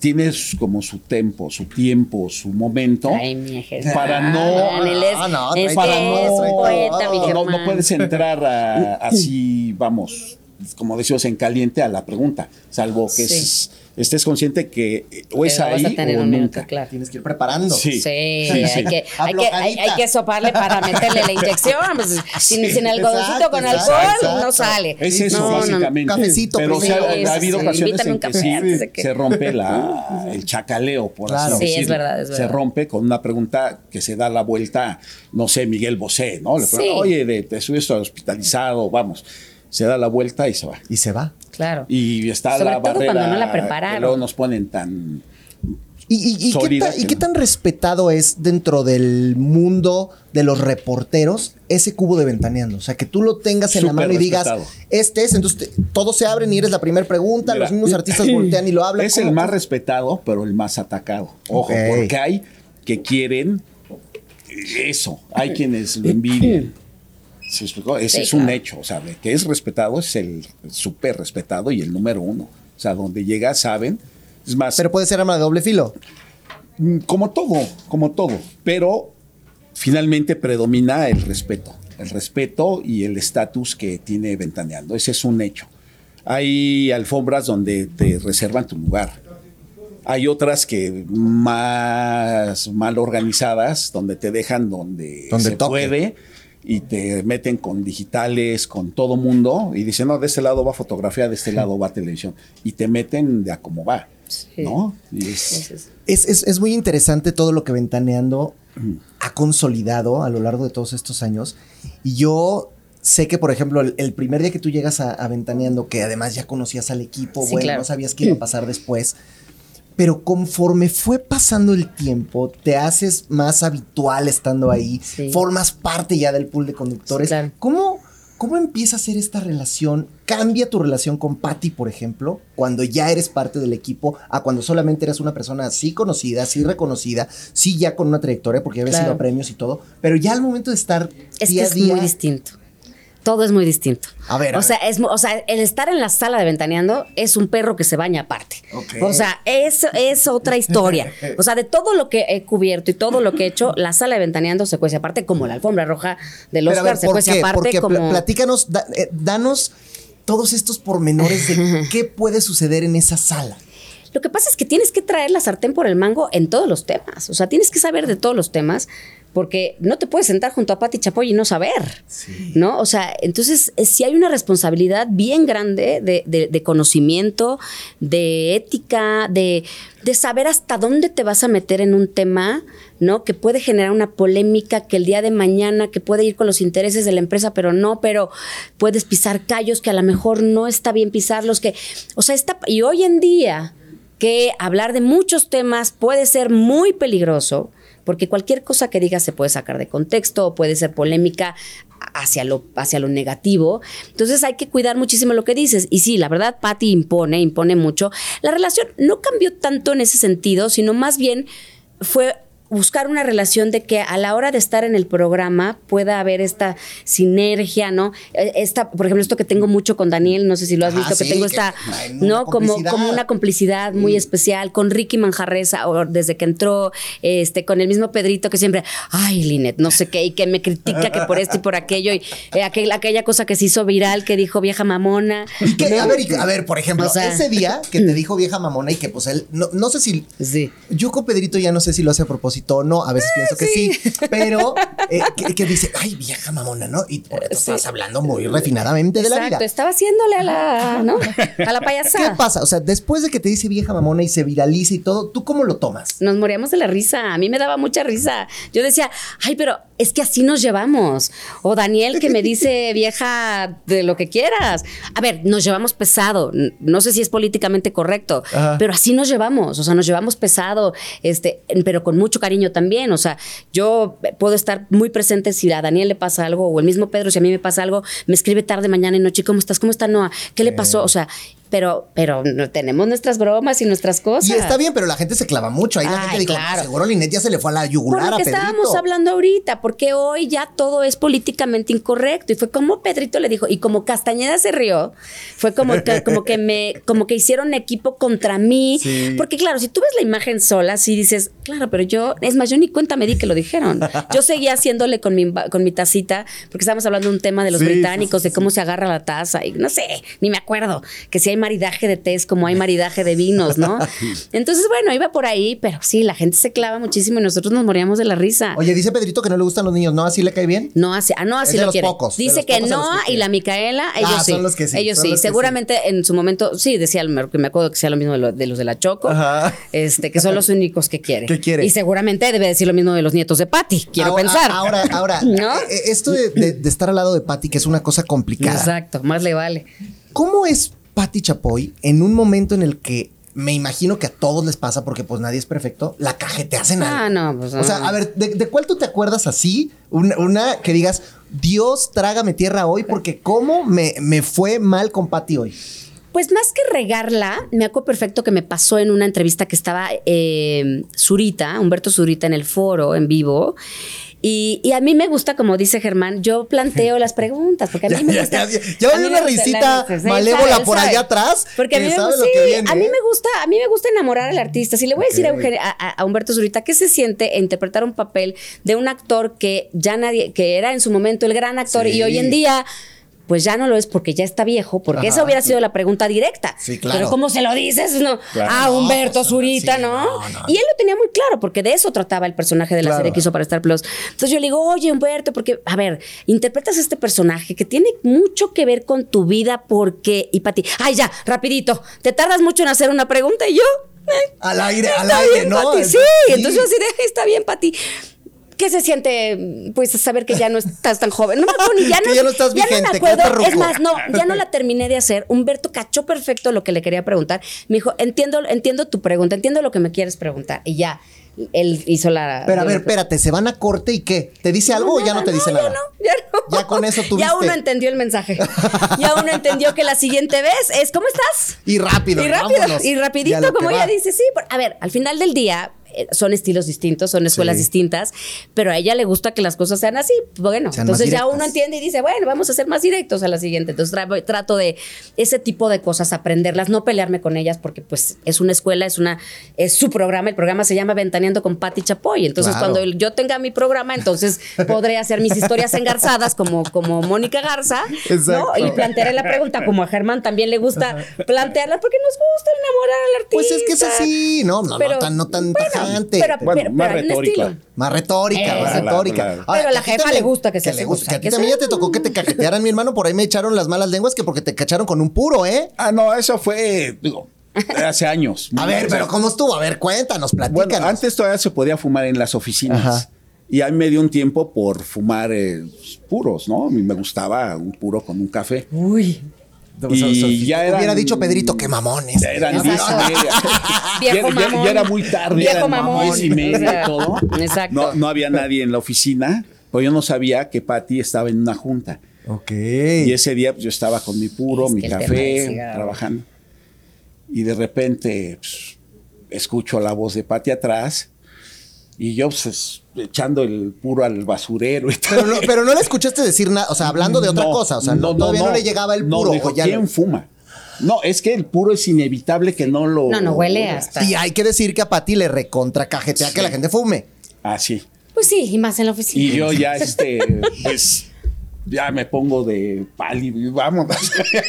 tienes como su tempo, su tiempo, su momento Ay, mi ejército. para no Ah, no, es todo, es trae poeta, mi no, no puedes entrar a- así, vamos, como decimos, en caliente a la pregunta, salvo que Sí. es- estés consciente que o es Pero vas ahí a tener o un minuto, nunca. claro. Tienes que ir preparando. Sí. Sí, Sí, hay, sí. Que, hay, que, hay, hay que soparle para meterle la inyección. Pues, sin, sin algodoncito exacto, con alcohol exacto. no sale. Es eso, No, no, no. básicamente. Cafecito Pero o sea, ha habido sí, ocasiones en un que café sí antes de que- se rompe la, el chacaleo, por Claro. así Sí, es decirlo. verdad, es Se verdad. rompe con una pregunta que se da la vuelta, no sé, Miguel Bosé, ¿no? Le Sí. pregunta, oye, de, te subiste hospitalizado, vamos. Se da la vuelta y se va. Y se va. Claro. Y está Sobre la todo barrera cuando no la que prepararon. luego nos ponen tan... ¿Y, y- y qué, tan, y que qué no. tan respetado es dentro del mundo de los reporteros ese cubo de ventaneando? O sea, que tú lo tengas en la mano y digas, respetado. este es, entonces te- todos se abren y eres la primera pregunta, Mira, los mismos artistas voltean y lo hablan. Es el más respetado, pero el más atacado. Ojo, porque hay que quieren eso. Hay quienes lo envidian. ¿Se explicó? Ese Sí, es un claro. hecho. O sea, de que es respetado, es el súper respetado y el número uno. O sea, donde llega, saben. Es más, Pero puede ser arma de doble filo. mm, como todo, como todo. Pero finalmente predomina el respeto. El respeto y el estatus que tiene Ventaneando. Ese es un hecho. Hay alfombras donde te reservan tu lugar. Hay otras que más mal organizadas, donde te dejan donde, Donde se toque. puede y te meten con digitales, con todo mundo y dicen, no, de este lado va fotografía, de este lado va televisión. Y te meten de a cómo va, ¿no? Y es- Es, es- es muy interesante todo lo que Ventaneando ha consolidado a lo largo de todos estos años. Y yo sé que, por ejemplo, el, el primer día que tú llegas a, a Ventaneando, que además ya conocías al equipo, Sí, bueno, claro. no sabías qué iba a pasar después. Pero conforme fue pasando el tiempo, te haces más habitual estando ahí, Sí. formas parte ya del pool de conductores. Sí, claro. ¿Cómo, ¿Cómo empieza a ser esta relación? ¿Cambia tu relación con Patty, por ejemplo, cuando ya eres parte del equipo, a cuando solamente eres una persona así conocida, así reconocida, sí ya con una trayectoria, porque ya habías Claro. ido a premios y todo, pero ya al momento de estar Es día que a es día, muy distinto. Todo es muy distinto. A ver, a o sea, es, o sea, el estar en la sala de ventaneando es un perro que se baña aparte. O sea, es, es otra historia. O sea, de todo lo que he cubierto y todo lo que he hecho, la sala de ventaneando se cuece aparte como la alfombra roja del Oscar ver, se ¿por cuece qué? aparte Porque como... platícanos, da- eh, danos todos estos pormenores de qué puede suceder en esa sala. Lo que pasa es que tienes que traer la sartén por el mango en todos los temas. O sea, tienes que saber de todos los temas porque no te puedes sentar junto a Pati Chapoy y no saber. ¿No? O sea, entonces si hay una responsabilidad bien grande de, de- de conocimiento, de ética, de, de saber hasta dónde te vas a meter en un tema, ¿no? Que puede generar una polémica que el día de mañana, que puede ir con los intereses de la empresa, pero no, pero puedes pisar callos que a lo mejor no está bien pisarlos, que, o sea, está, y hoy en día que hablar de muchos temas puede ser muy peligroso, porque cualquier cosa que digas se puede sacar de contexto o puede ser polémica hacia lo, hacia lo negativo. Entonces hay que cuidar muchísimo lo que dices. Y sí, la verdad, Patty impone, impone mucho. La relación no cambió tanto en ese sentido, sino más bien fue buscar una relación de que a la hora de estar en el programa pueda haber esta sinergia, ¿no? Eh, Esta, por ejemplo, esto que tengo mucho con Daniel, no sé si lo has Ajá, visto, que tengo que esta, una ¿no? Como, como una complicidad muy especial con Ricky Manjarresa, o desde que entró, este, con el mismo Pedrito que siempre, ay, Linet, no sé qué, y que me critica que por esto y por aquello, y eh, aquel- aquella cosa que se hizo viral que dijo vieja mamona. Y que, ¿no? a, ver, y- a ver, por ejemplo, O sea- ese día que te dijo vieja mamona y que pues él, no, no sé si, Sí. yo con Pedrito ya no sé si lo hace a propósito o no, a veces pienso que sí, pero eh, que, que dice, ay, vieja mamona, ¿no? Y por eso estás hablando muy refinadamente de la Exacto, vida. estaba haciéndole a la, ¿no? A la ¿Qué payasada. pasa? O sea, después de que te dice vieja mamona y se viraliza y todo, ¿tú cómo lo tomas? Nos moríamos de la risa. A mí me daba mucha risa. Yo decía, ay, pero es que así nos llevamos. O Daniel que me dice vieja de lo que quieras. A ver, nos llevamos pesado. No sé si es políticamente correcto, Ajá. pero así nos llevamos. O sea, nos llevamos pesado, este, pero con mucho cariño también. O sea, yo puedo estar muy presente si a Daniel le pasa algo, o el mismo Pedro, si a mí me pasa algo, me escribe tarde, mañana y noche. ¿Cómo estás? ¿Cómo está Noah? ¿Qué le pasó? O sea, pero, pero tenemos nuestras bromas y nuestras cosas. Y está bien, pero la gente se clava mucho. Ahí la Ay, gente dijo, claro. seguro Linet ya se le fue a la Por yugular lo a Pedrito. estábamos hablando ahorita, porque hoy ya todo es políticamente incorrecto. Y fue como Pedrito le dijo, y como Castañeda se rió, fue como que, como que me, como que hicieron equipo contra mí. Sí. Porque claro, si tú ves la imagen sola, sí dices, claro, pero yo, es más, yo ni cuenta me di que lo dijeron. Yo seguía haciéndole con mi, con mi tacita, porque estábamos hablando de un tema de los Sí, sí, británicos, de cómo se agarra la taza, y no sé, ni me acuerdo, que si hay maridaje de tés, como hay maridaje de vinos, ¿no? Entonces, bueno, iba por ahí, pero sí, la gente se clava muchísimo y nosotros nos moríamos de la risa. Oye, dice Pedrito que no le gustan los niños, ¿no? ¿Así le cae bien? No así, ah, no Es así de lo los quiere. pocos, Dice que pocos a los no que y la Micaela, ellos Ah, sí. son los que sí, Ellos sí. que Seguramente en su momento, sí, decía, me me acuerdo que sea lo mismo de, lo- de los de la Choco, Ajá. este, que son los únicos que quiere. ¿Qué quiere? Y seguramente debe decir lo mismo de los nietos de Patty, quiero Ahora- pensar. Ahora, ahora, ¿No? eh, eh, esto de, de- de estar al lado de Patty, que es una cosa complicada. Exacto, más le vale. ¿Cómo es Patty Chapoy en un momento en el que me imagino que a todos les pasa, porque pues nadie es perfecto, la cajeteas en algo? Ah, no, pues O sea, no. a ver, ¿de, de cuál tú te acuerdas así? Una, una que digas, Dios trágame tierra hoy, porque cómo me, me fue mal con Patty hoy. Pues más que regarla, me acuerdo perfecto que me pasó en una entrevista que estaba eh, Zurita, Humberto Zurita en el foro, en vivo. Y, y a mí me gusta, como dice Germán, yo planteo las preguntas, porque a mí Ya, me gusta. ya, una risita malévola sabe, por sabe. allá atrás, Porque a mí, me, lo que viene, a mí ¿eh? me gusta, a mí me gusta enamorar al artista. Si le voy a decir a, Ok. Eugenio- a- a- a Humberto Zurita qué se siente interpretar un papel de un actor que ya nadie, que era en su momento el gran actor Sí. y hoy en día pues ya no lo es porque ya está viejo, porque Ajá. esa hubiera sido la pregunta directa. Sí, claro. Pero ¿cómo se lo dices? No, Claro. a Humberto pues, Zurita, sí, ¿no? no, no. Y él lo tenía muy claro, porque de eso trataba el personaje de la Claro. serie que hizo para Star Plus. Entonces yo le digo, oye, Humberto, porque, a ver, interpretas a este personaje que tiene mucho que ver con tu vida, porque, y para ti, ay, ya, rapidito, te tardas mucho en hacer una pregunta y yo, eh, Al aire, al está aire, bien, ¿no? Pati. Sí. entonces yo así de, está bien, Pati. ¿Qué se siente, pues, saber que ya no estás tan joven? No me acuerdo ni ya no, ya no estás ya vigente, no me acuerdo. Es más, no, ya no la terminé de hacer. Humberto cachó perfecto lo que le quería preguntar. Me dijo, entiendo, entiendo tu pregunta, entiendo lo que me quieres preguntar. Y ya, él hizo la. Pero a ver, espérate, ¿se van a corte y qué? ¿Te dice algo o ya no te dice nada? Ya no, ya no. Ya con eso Ya tuviste. uno entendió el mensaje. Ya uno entendió que la siguiente vez es, ¿cómo estás? Y rápido, Y rápido, vámonos. y rapidito, como ella dice, sí. por- A ver, al final del día eh, son estilos distintos, son escuelas Sí. distintas, pero a ella le gusta que las cosas sean así. Bueno, Sean entonces ya uno entiende y dice, bueno, vamos a ser más directos a la siguiente. Entonces tra- trato de ese tipo de cosas, aprenderlas, no pelearme con ellas, porque pues es una escuela, es una es su programa. El programa se llama Ventaneando con Patti Chapoy. Entonces, Claro. cuando yo tenga mi programa, entonces podré hacer mis historias engarzadas como, como Mónica Garza, Exacto. ¿no? Y plantearé la pregunta, como a Germán también le gusta plantearla, porque nos gusta enamorar al artista. Pues es que es así, no, no, no tan, no tan bueno, tajante. Pero, Bueno, pero- más pero retórica. estilo. Más retórica, más retórica. claro. Pero a la jefa le gusta que sea le gusta. Que a ti también ya te tocó que te cajetearan, mi hermano. Por ahí me echaron las malas lenguas que porque te cacharon con un puro, ¿eh? Ah, no, eso fue, digo, hace años. A ver, pero ¿cómo estuvo? A ver, cuéntanos, platícanos. Bueno, antes todavía se podía fumar en las oficinas. Ajá. Y a mí me dio un tiempo por fumar eh, puros, ¿no? A mí me gustaba un puro con un café. Uy. Y ya Hubiera eran- dicho Pedrito, qué mamones. Ya eran diez y media. Viejo ya, ya- mamón. ya era muy tarde, Viejo eran mamón. diez y media O sea, y todo. exacto. No, no había nadie en la oficina, pero yo no sabía que Patty estaba en una junta. Ok. Y ese día pues, yo estaba con mi puro, Es mi que café, trabajando. Y de repente pues, escucho la voz de Pati atrás y yo pues, es- echando el puro al basurero y todo. Pero no, pero no le escuchaste decir nada, o sea, hablando de otra No, cosa, o sea, no, todavía no, le llegaba el puro. dijo, o ya ¿Quién lo- fuma? No, es que el puro es inevitable que no lo. No, no, huele hasta- y hay que decir que a Pati le recontra cajetea que la gente fume. Así. Pues sí, y más en la oficina. Y yo ya, este, pues, ya me pongo de pálido y vámonos.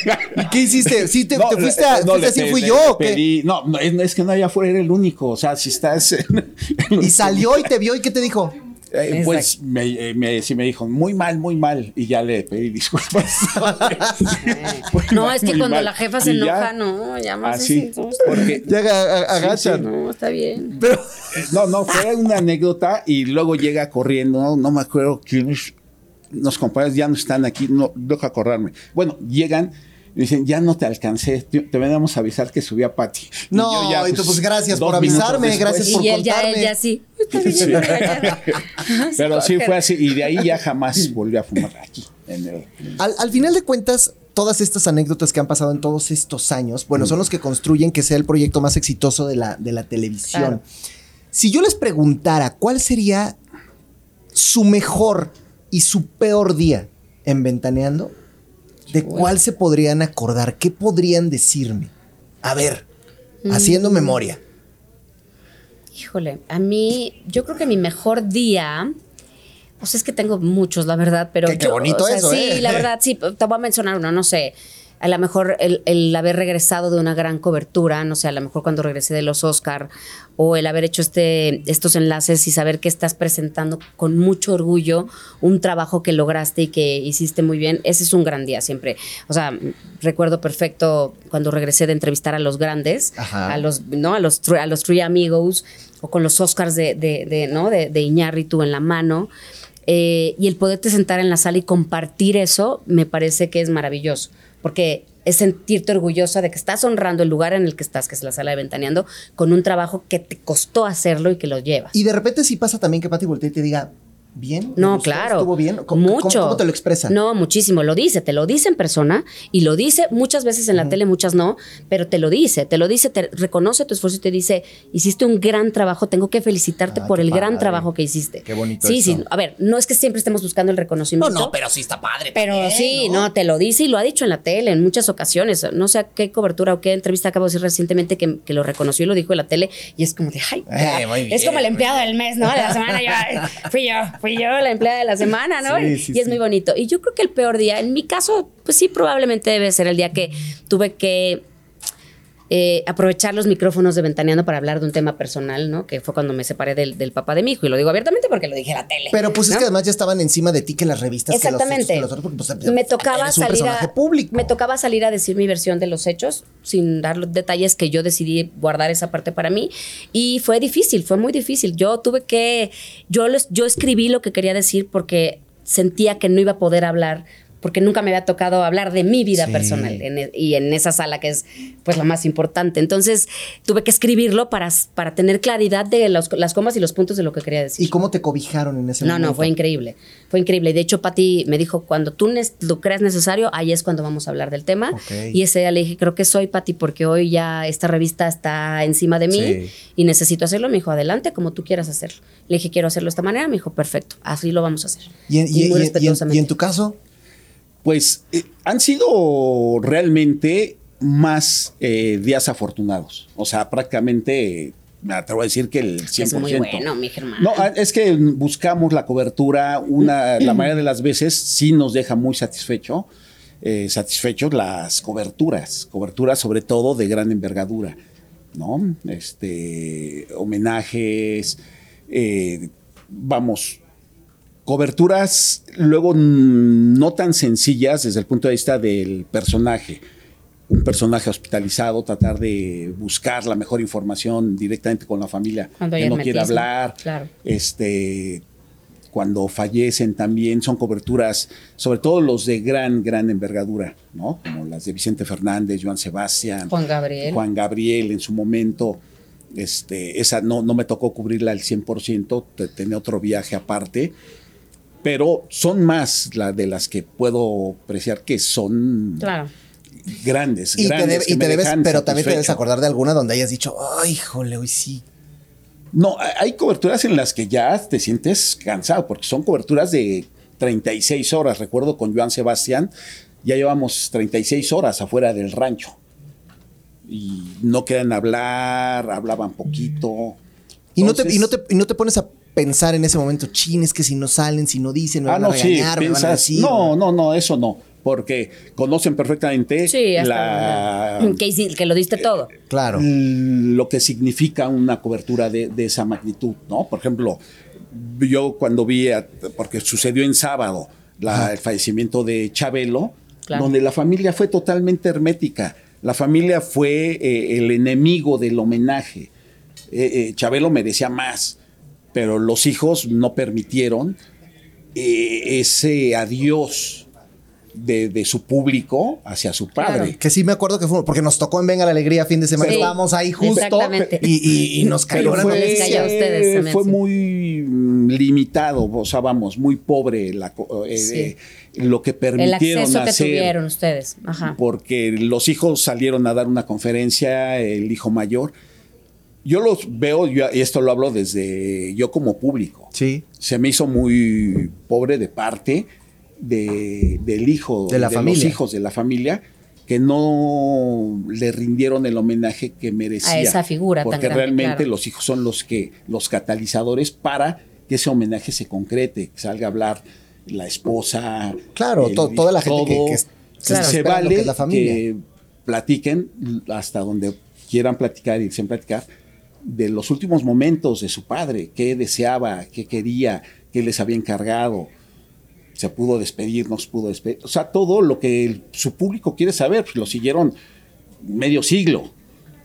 ¿Y qué hiciste? ¿Sí te, No, te fuiste a, no, fuiste así pe- fui le yo pedí- no, no, es, es que no allá afuera era el único. O sea, si estás. en- en- Y salió y te vio y qué te dijo. Eh, pues me, eh, me- sí me dijo, muy mal, muy mal. Y ya le pedí disculpas. No, mal, es que cuando mal. la jefa se ya, enoja, no, ya más Así. bien. Porque, Ya aga- aga- agachan. No, está bien. Pero, eh, no, no, fue una anécdota y luego llega corriendo, no, no me acuerdo quiénes, los compañeros ya no están aquí, no, dejo acordarme. Bueno, llegan y dicen, ya no te alcancé, te, te veníamos a avisar que subía Pati. Y No, yo ya, y tú, pues, gracias por avisarme, después- gracias por Y él ya, él contarme. ya sí. Bien, Sí. a. Pero sí fue así, y de ahí ya jamás volví a fumar aquí. En el, al, al final de cuentas, todas estas anécdotas que han pasado en todos estos años, bueno, son los que construyen que sea el proyecto más exitoso de la, de la televisión. Claro. Si yo les preguntara cuál sería su mejor y su peor día en Ventaneando, ¿de cuál se podrían acordar? ¿Qué podrían decirme? A ver, haciendo Mm. memoria. Híjole, a mí, yo creo que mi mejor día, o sea, es que tengo muchos, la verdad, pero. Qué- qué yo, bonito o sea, eso, Sí, ¿eh? la verdad, sí, te voy a mencionar uno, no sé. A lo mejor el, el haber regresado de una gran cobertura, no sé, a lo mejor cuando regresé de los Oscar, o el haber hecho este, estos enlaces y saber que estás presentando con mucho orgullo un trabajo que lograste y que hiciste muy bien, ese es un gran día siempre. O sea, recuerdo perfecto cuando regresé de entrevistar a los grandes, Ajá. a los, ¿no? A los, a los Three Amigos, o con los Oscars de, de, de, ¿no? de, de Iñárritu en la mano. Eh, y el poderte sentar en la sala y compartir eso me parece que es maravilloso, porque es sentirte orgullosa de que estás honrando el lugar en el que estás, que es la sala de Ventaneando, con un trabajo que te costó hacerlo y que lo llevas. Y de repente sí pasa también que Pati voltee y te diga, ¿bien? ¿Te No, gustó? claro. ¿Estuvo bien? ¿Cómo, mucho. ¿cómo, cómo te lo expresa? No, muchísimo. Lo dice, te lo dice en persona y lo dice muchas veces en la tele, muchas no, pero te lo dice, te lo dice, te reconoce tu esfuerzo y te dice, hiciste un gran trabajo, tengo que felicitarte Ay, por el gran trabajo que hiciste. Qué bonito Sí, eso. sí. A ver, no es que siempre estemos buscando el No, reconocimiento. no, pero sí está padre. Pero también, sí, no, te lo dice y lo ha dicho en la tele en muchas ocasiones. No sé a qué cobertura o qué entrevista acabo de decir recientemente que, que lo reconoció y lo dijo en la tele y es como de, ay, Eh, muy bien, es como el empleado del mes, ¿no? De la semana yo, fui yo. Fui yo la empleada de la semana, ¿no? Sí, sí, y es sí. muy bonito. Y yo creo que el peor día, en mi caso, pues sí, probablemente debe ser el día que tuve que eh, aprovechar los micrófonos de Ventaneando para hablar de un tema personal, ¿no? Que fue cuando me separé del, del papá de mi hijo. Y lo digo abiertamente porque lo dije a la tele. Pero pues es que además ya estaban encima de ti que las revistas que los Exactamente. que los otros, porque, pues, me tocaba salir a, público. me tocaba salir a decir mi versión de los hechos sin dar los detalles que yo decidí guardar esa parte para mí y fue difícil, fue muy difícil. Yo tuve que yo les- yo escribí lo que quería decir porque sentía que no iba a poder hablar porque nunca me había tocado hablar de mi vida Sí. personal en e- y en esa sala que es pues la más importante. Entonces tuve que escribirlo para, para tener claridad de los- las comas y los puntos de lo que quería decir. ¿Y cómo te cobijaron en ese No, momento? no, fue increíble. Fue increíble. Y de hecho, Pati me dijo, cuando tú lo creas necesario, ahí es cuando vamos a hablar del tema. Y ese día le dije, creo que soy Pati porque hoy ya esta revista está encima de mí Sí. y necesito hacerlo. Me dijo, adelante, como tú quieras hacerlo. Le dije, quiero hacerlo de esta manera. Me dijo, perfecto, así lo vamos a hacer. ¿Y en, y- muy y- y en- respetuosamente. y en tu caso? Pues eh, han sido realmente más eh, días afortunados. O sea, prácticamente me atrevo a decir que el 100%. Es muy bueno, mi Germán. No, ah, es que buscamos la cobertura, una, la mayoría de las veces sí nos deja muy satisfecho, eh, satisfechos las coberturas, coberturas sobre todo de gran envergadura, ¿no? Este, homenajes, eh, vamos, coberturas luego mm, no tan sencillas desde el punto de vista del personaje. Un personaje hospitalizado, tratar de buscar la mejor información directamente con la familia Cuando que no quiere hablar. claro. Este, cuando fallecen también son coberturas, sobre todo los de gran, gran envergadura, ¿no? Como las de Vicente Fernández, Joan Sebastián, Juan Gabriel. Juan Gabriel en su momento. Este, esa no, no me tocó cubrirla al 100%, te- tenía otro viaje aparte, pero son más la de las que puedo apreciar que son Claro. grandes, Y te, grandes. y debes, pero también te debes acordar de alguna donde hayas dicho, ay, híjole, hoy sí. No, hay coberturas en las que ya te sientes cansado, porque son coberturas de 36 horas. Recuerdo con Joan Sebastián, ya llevamos 36 horas afuera del rancho. Y no querían hablar, hablaban poquito. Y, no te, y, no te, y no te pones a pensar en ese momento, chin, es que si no salen, si no dicen, me Ah, van no, a sí, regañar, van a decir. No, no, no, eso no. Porque conocen perfectamente Sí, la, que, lo diste todo. Claro. lo que significa una cobertura de, de esa magnitud, ¿no? Por ejemplo, yo cuando vi, a- porque sucedió en sábado, la- el fallecimiento de Chabelo, Claro. donde la familia fue totalmente hermética. La familia fue eh, el enemigo del homenaje. Eh, eh, Chabelo merecía más, pero los hijos no permitieron eh, ese adiós de, de su público hacia su padre. Claro. Que sí me acuerdo que fue, porque nos tocó en Venga la Alegría fin de semana, Sí, estábamos ahí justo exactamente. y, y- y nos cayó la fue, cayó a noticia. ustedes fue muy mm, limitado, o sea, vamos, muy pobre la co- eh, Sí. eh, lo que El permitieron acceso que hacer. tuvieron ustedes. Ajá. Porque los hijos salieron a dar una conferencia, el hijo mayor. Yo los veo, yo- y esto lo hablo desde yo como público. Sí. Se me hizo muy pobre de parte de, del hijo, De la los familia. hijos de la familia, que no le rindieron el homenaje que merecía. A esa figura tan Porque grande, realmente claro. los hijos son los que, los catalizadores para que ese homenaje se concrete, que salga a hablar la esposa. Claro, el to- toda la gente que- que es- Claro. se vale que es la familia. que platiquen hasta donde quieran platicar y deseen platicar de los últimos momentos de su padre, qué deseaba, qué quería, qué les había encargado. Se pudo despedir, no se pudo despedir. O sea, todo lo que el- su público quiere saber, pues lo siguieron medio siglo.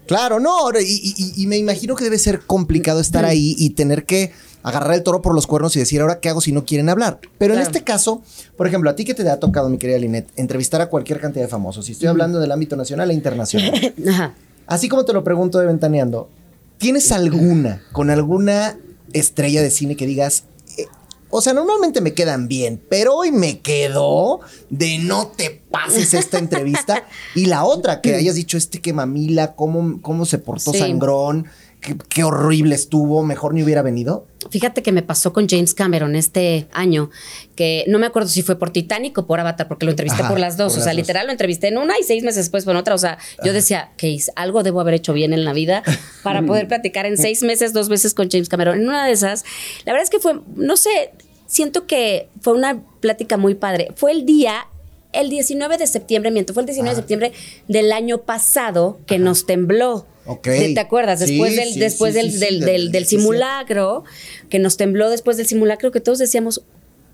Claro, no, y, y- me imagino que debe ser complicado estar ahí y tener que agarrar el toro por los cuernos y decir, ahora qué hago si no quieren hablar. Pero en este caso, por ejemplo, a ti que te ha tocado, mi querida Linet, entrevistar a cualquier cantidad de famosos, y estoy hablando del ámbito nacional e internacional. Ajá. Así como te lo pregunto de Ventaneando, ¿tienes alguna, con alguna estrella de cine que digas, eh, o sea, normalmente me quedan bien, pero hoy me quedó de no te pases esta entrevista? Y la otra, que hayas dicho, este que mamila, cómo, cómo se portó Sí. sangrón, qué, qué horrible estuvo, mejor ni hubiera venido. Fíjate que me pasó con James Cameron este año, que no me acuerdo si fue por Titanic o por Avatar, porque lo entrevisté Ajá, por las dos. por o sea, dos. literal lo entrevisté en una y seis meses después por otra. O sea, yo decía, que algo debo haber hecho bien en la vida para poder platicar en seis meses, dos veces con James Cameron. En una de esas, la verdad es que fue, no sé, siento que fue una plática muy padre. Fue el día, el 19 de septiembre, miento, fue el 19 de septiembre del año pasado que nos tembló. ¿Te, acuerdas? Sí, Después del, sí, después sí, del, del, del- del- simulacro, que nos tembló después del simulacro, que todos decíamos,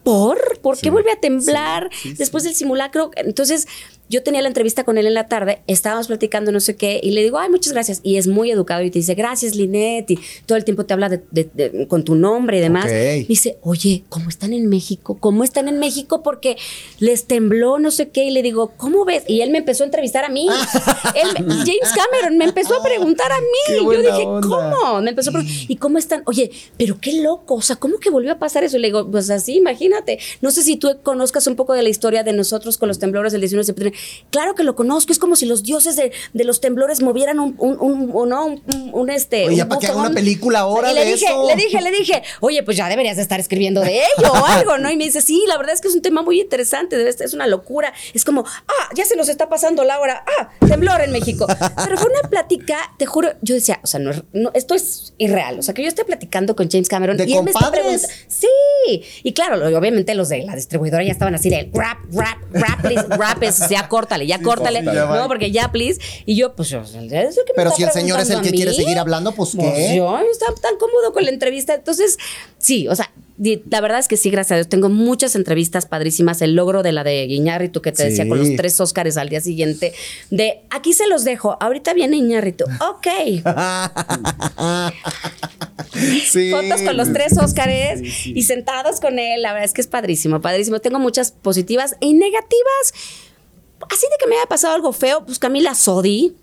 ¿por? ¿Por qué vuelve a temblar después del simulacro? Entonces, yo tenía la entrevista con él en la tarde, estábamos platicando no sé qué, y le digo, ay, muchas gracias. Y es muy educado y te dice, gracias, Linet, y todo el tiempo te habla de- de- de- con tu nombre y demás. Ok. Me dice, oye, ¿cómo están en México? ¿Cómo están en México? Porque les tembló no sé qué. Y le digo, ¿cómo ves? Y él me empezó a entrevistar a mí. Él me- James Cameron me empezó a preguntar a mí. Yo dije, onda. ¿cómo? Me empezó a preguntar, ¿y cómo están? Oye, pero qué loco. O sea, ¿cómo que volvió a pasar eso? Y le digo, pues así, imagínate. No sé si tú conozcas un poco de la historia de nosotros con los temblores del 19 de septiembre. Claro que lo conozco. Es como si los dioses de, de los temblores movieran un, un, un, un- ¿no? un, este. Oye, para que haga una película ahora y le de dije, eso. Le dije, le dije, oye, pues ya deberías de estar escribiendo de ello o algo, ¿no? Y me dice, sí, la verdad es que es un tema muy interesante, debe estar- es una locura. Es como, ah, ya se nos está pasando la hora, ah, temblor en México. Pero fue una plática, te juro, yo decía, o sea, no, no, esto es irreal. O sea, que yo esté platicando con James Cameron ¿De y él me está preguntando. Sí, y claro, obviamente los de la distribuidora ya estaban así de rap, rap, rap, rap, es, ya córtale, ya córtale, sí, ya va. no, porque ya, please. Y yo, pues, yo, es el que me Pero está si el señor es el que quiere seguir hablando, pues, pues ¿qué? yo estaba tan cómodo con la entrevista. Entonces, sí, o sea, la verdad es que sí, gracias a Dios. Tengo muchas entrevistas padrísimas. El logro de la de Iñárritu, que te Sí. decía con los tres Óscares al día siguiente. De aquí se los dejo. Ahorita viene Iñárritu. Ok. Sí. Fotos con los tres Óscares y sentados con él. La verdad es que es padrísimo, padrísimo. Tengo muchas positivas y negativas. Así de que me haya pasado algo feo, pues Camila Sodi.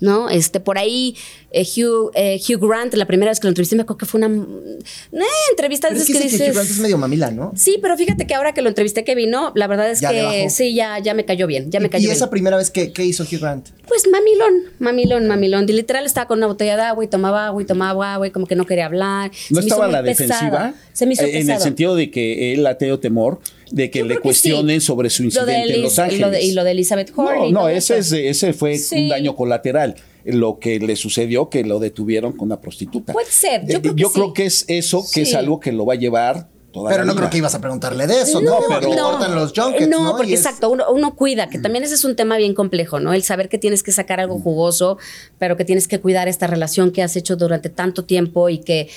¿No? Este, por ahí, eh, Hugh, eh, Hugh Grant, la primera vez que lo entrevisté, me acuerdo que fue una eh, entrevista Pero es que que dices. Hugh Grant es medio mamila, ¿no? Sí, pero fíjate que ahora que lo entrevisté que vino, la verdad es Ya que sí, ya, ya me cayó bien, ya me Y- cayó ¿Y bien. esa primera vez que, que hizo Hugh Grant? Pues mamilón, mamilón, mamilón. Y literal estaba con una botella de agua y tomaba agua y tomaba agua y como que no quería hablar. ¿No Se me hizo estaba muy la pesado. defensiva? Se me hizo Eh, En el sentido de que él ha tenido temor de que Yo le que cuestionen sí. sobre su Lo de incidente en Los Ángeles. lo de- y lo de Elizabeth No, Horne y no, ese, eso. es, ese fue Sí. un daño colateral. Lo que le sucedió que lo detuvieron con una prostituta. Puede ser, yo Eh, creo que yo sí. creo que es eso, que es algo que lo va a llevar toda Pero la no vida. creo que ibas a preguntarle de eso, ¿no? Porque le cortan los junkets, no, ¿no? porque es- exacto, uno, uno cuida, que también ese es un tema bien complejo, ¿no? El saber que tienes que sacar algo jugoso, pero que tienes que cuidar esta relación que has hecho durante tanto tiempo y que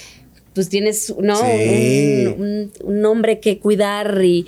pues tienes, ¿no? Sí. Un, un- un hombre que cuidar y,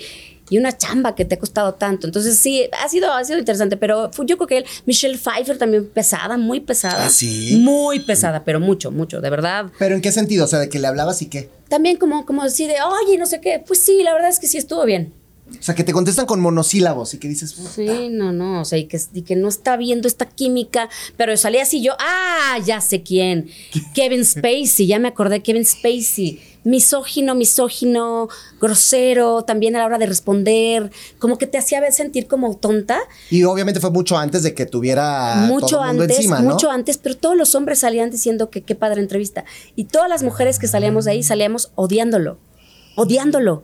y una chamba que te ha costado tanto. Entonces sí, ha sido, ha sido interesante, pero fue- yo creo que él, Michelle Pfeiffer también pesada, muy pesada. ¿Ah, sí? Muy pesada, pero mucho, mucho, de verdad. ¿Pero en qué sentido? O sea, de que le hablabas y qué. También como, como así de, oye, no sé qué. Pues sí, la verdad es que sí estuvo bien. O sea, que te contestan con monosílabos y que dices, "Puta". Sí, no, no, o sea, y que, y que no está viendo esta química, pero salí así yo, ah, ya sé quién, Kevin Spacey, ya me acordé, Kevin Spacey, misógino, misógino, grosero, también a la hora de responder, como que te hacía sentir como tonta, Y obviamente fue mucho antes de que tuviera mucho todo el mundo antes, encima, ¿no? mucho antes, pero todos los hombres salían diciendo que qué padre entrevista, y todas las mujeres que salíamos de ahí salíamos odiándolo, odiándolo.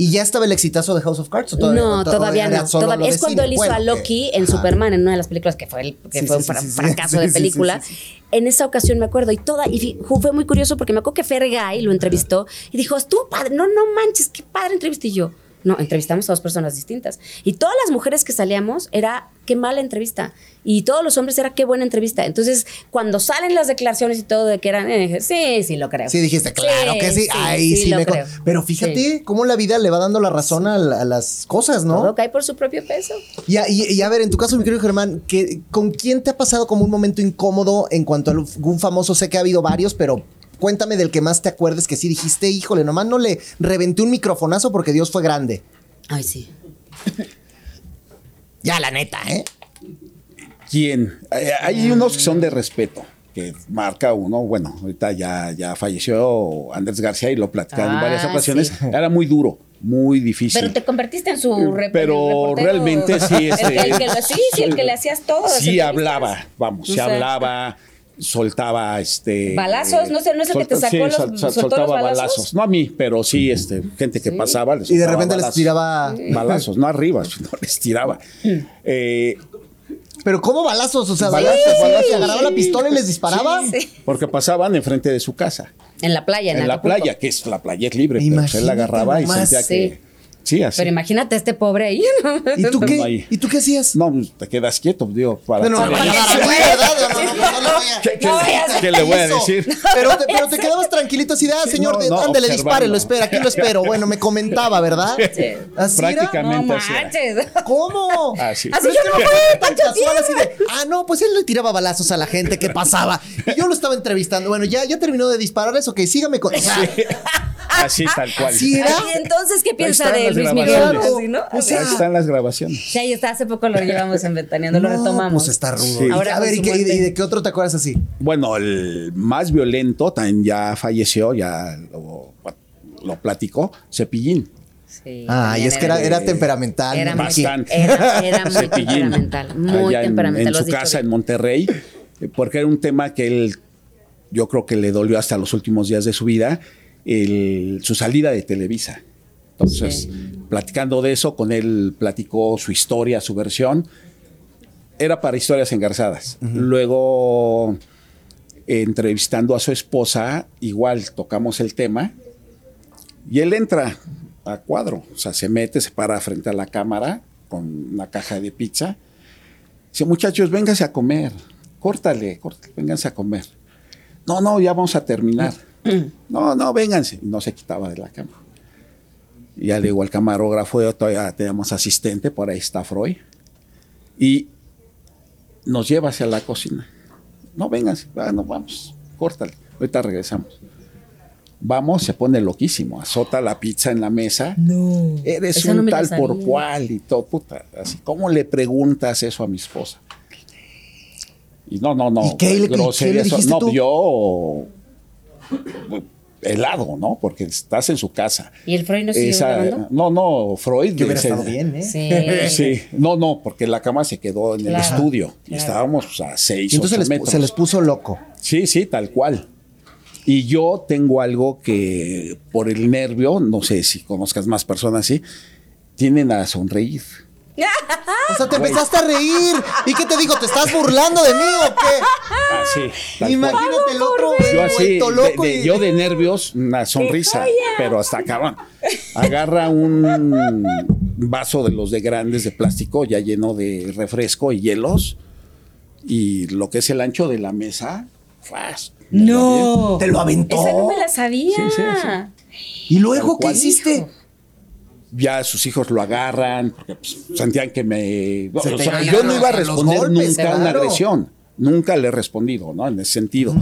¿Y ya estaba el exitazo de House of Cards? ¿o todavía, no, todavía no. Todavía- de es cuando él hizo Bueno, a Loki en ajá. Superman, en una de las películas que fue, el, que Sí, fue sí, un sí, fracaso de película. En esa ocasión me acuerdo y toda, y fue muy curioso porque me acuerdo que Fergay lo entrevistó y dijo, estuvo padre, no, no manches, qué padre entrevista. Y yo, no, entrevistamos a dos personas distintas. Y todas las mujeres que salíamos era, qué mala entrevista. Y todos los hombres era, qué buena entrevista. Entonces, cuando salen las declaraciones y todo de que eran, eh, dije, sí, sí, lo creo. Sí, dijiste, claro que sí. Ahí sí, me creo. Pero fíjate Sí. cómo la vida le va dando la razón a, la- a las cosas, ¿no? Todo cae por su propio peso. Y a, y- y a ver, en tu caso, mi querido Germán, que, ¿con quién te ha pasado como un momento incómodo en cuanto a algún famoso? Sé que ha habido varios, pero cuéntame del que más te acuerdes que sí dijiste, híjole, nomás no le reventé un microfonazo porque Dios fue grande. Ay, sí. Ya, la neta, ¿eh? ¿Quién? Eh, Hay unos que son de respeto, que marca uno, bueno, ahorita ya, ya falleció Andrés García y lo platicaron en Ah, varias ocasiones. sí. Era muy duro, muy difícil. Pero te convertiste en su rep- Pero el realmente sí, El, este, que- el que lo, sí, sí, el que le hacías todo. Sí hablaba, vamos, O sí sea, hablaba, soltaba este ¿Balazos? No sé, ¿no es el que te sacó sí, los- soltó los soltaba balazos? No a mí, pero sí, este, gente que pasaba. les Y de repente les tiraba... balazos, no arriba, sino les tiraba. Eh, Pero ¿cómo balazos? O sea, Balazos, balazos, balazos. ¿Se agarraba la pistola y les disparaba? Porque pasaban enfrente de su casa. En la playa, en, En la playa, que es la playa es libre, pero él la agarraba y sentía que. Sí, así. Pero imagínate a este pobre ahí. ¿Y tú No, qué? ahí. ¿Y tú qué hacías? No, pues, te quedas quieto, digo, para. No, no. No, no, no, no, no ¿Qué, No le voy a decir? Pero te, pero te quedabas tranquilito así de, ah, señor, no, no, ándale, observando. dispárelo, espera, aquí lo espero. Bueno, me comentaba, ¿verdad? Sí. Así era. Prácticamente. No así era. ¿Cómo? Así. Así yo no fue tan casual así de, ah, no, pues él le tiraba balazos a la gente que pasaba. Y yo lo estaba entrevistando. Bueno, ya, ya terminó de dispararles, ok, sígame con. O sea, Así tal cual. ¿Sí era? Ay, entonces, ¿qué piensa de Luis Miguel? grabaciones. Así, ¿no? O sea, Ahí están las grabaciones. Sí, ahí está, hace poco lo llevamos en Ventaneando, lo retomamos. Pues está rudo. Sí. Y- Ahora a ver, ¿y, qué- y de, y qué otro te acuerdas así? Bueno, el más violento también ya falleció, ya lo, lo platicó, Cepillín. Sí, Ah, y es que era, era temperamental. Era muy, Bastante. era, era muy Cepillín. temperamental, muy allá temperamental. En, su dicho casa bien. en Monterrey, porque era un tema que él, yo creo que le dolió hasta los últimos días de su vida, el- su salida de Televisa. Entonces, platicando de eso, con él platicó su historia, su versión. Era para historias engarzadas. Luego, entrevistando a su esposa, igual tocamos el tema. Y él entra a cuadro, o sea, se mete, se para frente a la cámara con una caja de pizza. Dice, muchachos, vénganse a comer, córtale, córtale, vénganse a comer. No, no, ya vamos a terminar. No, no, vénganse. Y no se quitaba de la cama. Y ya le digo al camarógrafo, yo todavía tenemos asistente, por ahí está Freud. Y nos lleva hacia la cocina. No, vénganse, bueno, vamos, córtale. Ahorita regresamos. Vamos, se pone loquísimo, azota la pizza en la mesa. No. Eres Esa un no tal por cual y todo, puta. Así, ¿cómo le preguntas eso a mi esposa? Y no, no, no. ¿Y qué le- qué le dijiste no, tú? yo helado, ¿no? Porque estás en su casa. ¿Y el Freud no siguió Esa- no, no, Freud. Que hubiera se- estado bien, ¿eh? Sí. Sí, no, no, porque la cama se quedó en el Claro, estudio y estábamos a seis, Y entonces ocho les metros. se les puso loco. Sí, sí, tal cual. Y yo tengo algo que por el nervio, no sé si conozcas más personas así, tienen a sonreír. O sea, te empezaste a reír. ¿Y qué te digo? ¿Te estás burlando de mí o qué? Así, tal cual. Imagínate el otro Yo así, vuelto de- loco de- y- yo de nervios, una sonrisa, pero hasta cabrón. Agarra un vaso de los de grandes de plástico ya lleno de refresco y hielos y lo que es el ancho de la mesa, ¡fas! Me lo aviento. No. Te lo aventó. Esa no me la sabía. Sí, sí, ¿Y luego Tal qué cual. hiciste? Ya sus hijos lo agarran, porque pues, sentían que me... Se o te sea, iban yo no iba a responder golpes, nunca a una claro. agresión. Nunca le he respondido, ¿no? En ese sentido.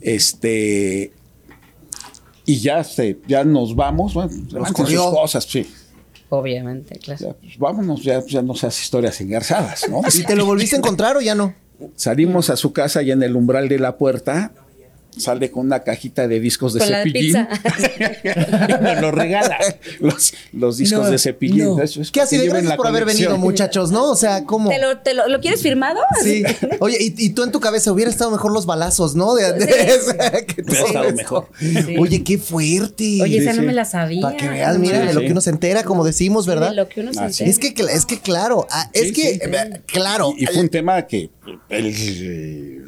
Este... Y ya, se, ya nos vamos, bueno, levanten sus cosas, sí. Obviamente, claro. Ya, pues, vámonos, ya, ya no seas historias engarzadas, ¿no? ¿Y te lo volviste a encontrar o ya no? Salimos a su casa y en el umbral de la puerta sale con una cajita de discos de Con cepillín. y me lo regala. Los, los discos No, de cepillín. no. Eso es ¿Qué así de gracias por haber venido, muchachos, no? O sea, ¿cómo? ¿Te lo, te lo, ¿lo quieres firmado? Sí. Oye, y, y tú en tu cabeza hubiera estado mejor los balazos, ¿no? De, de- que Hubiera todo estado mejor. Sí. Oye, qué fuerte. Oye, esa Sí, no sí. me la sabía. Para que veas, mira, Sí, de lo que uno se entera, como decimos, ¿verdad? De lo que uno se Ah, entera. Es que, es que claro, ah, es Sí, que, sí. eh, claro. Y, y fue un tema que eh,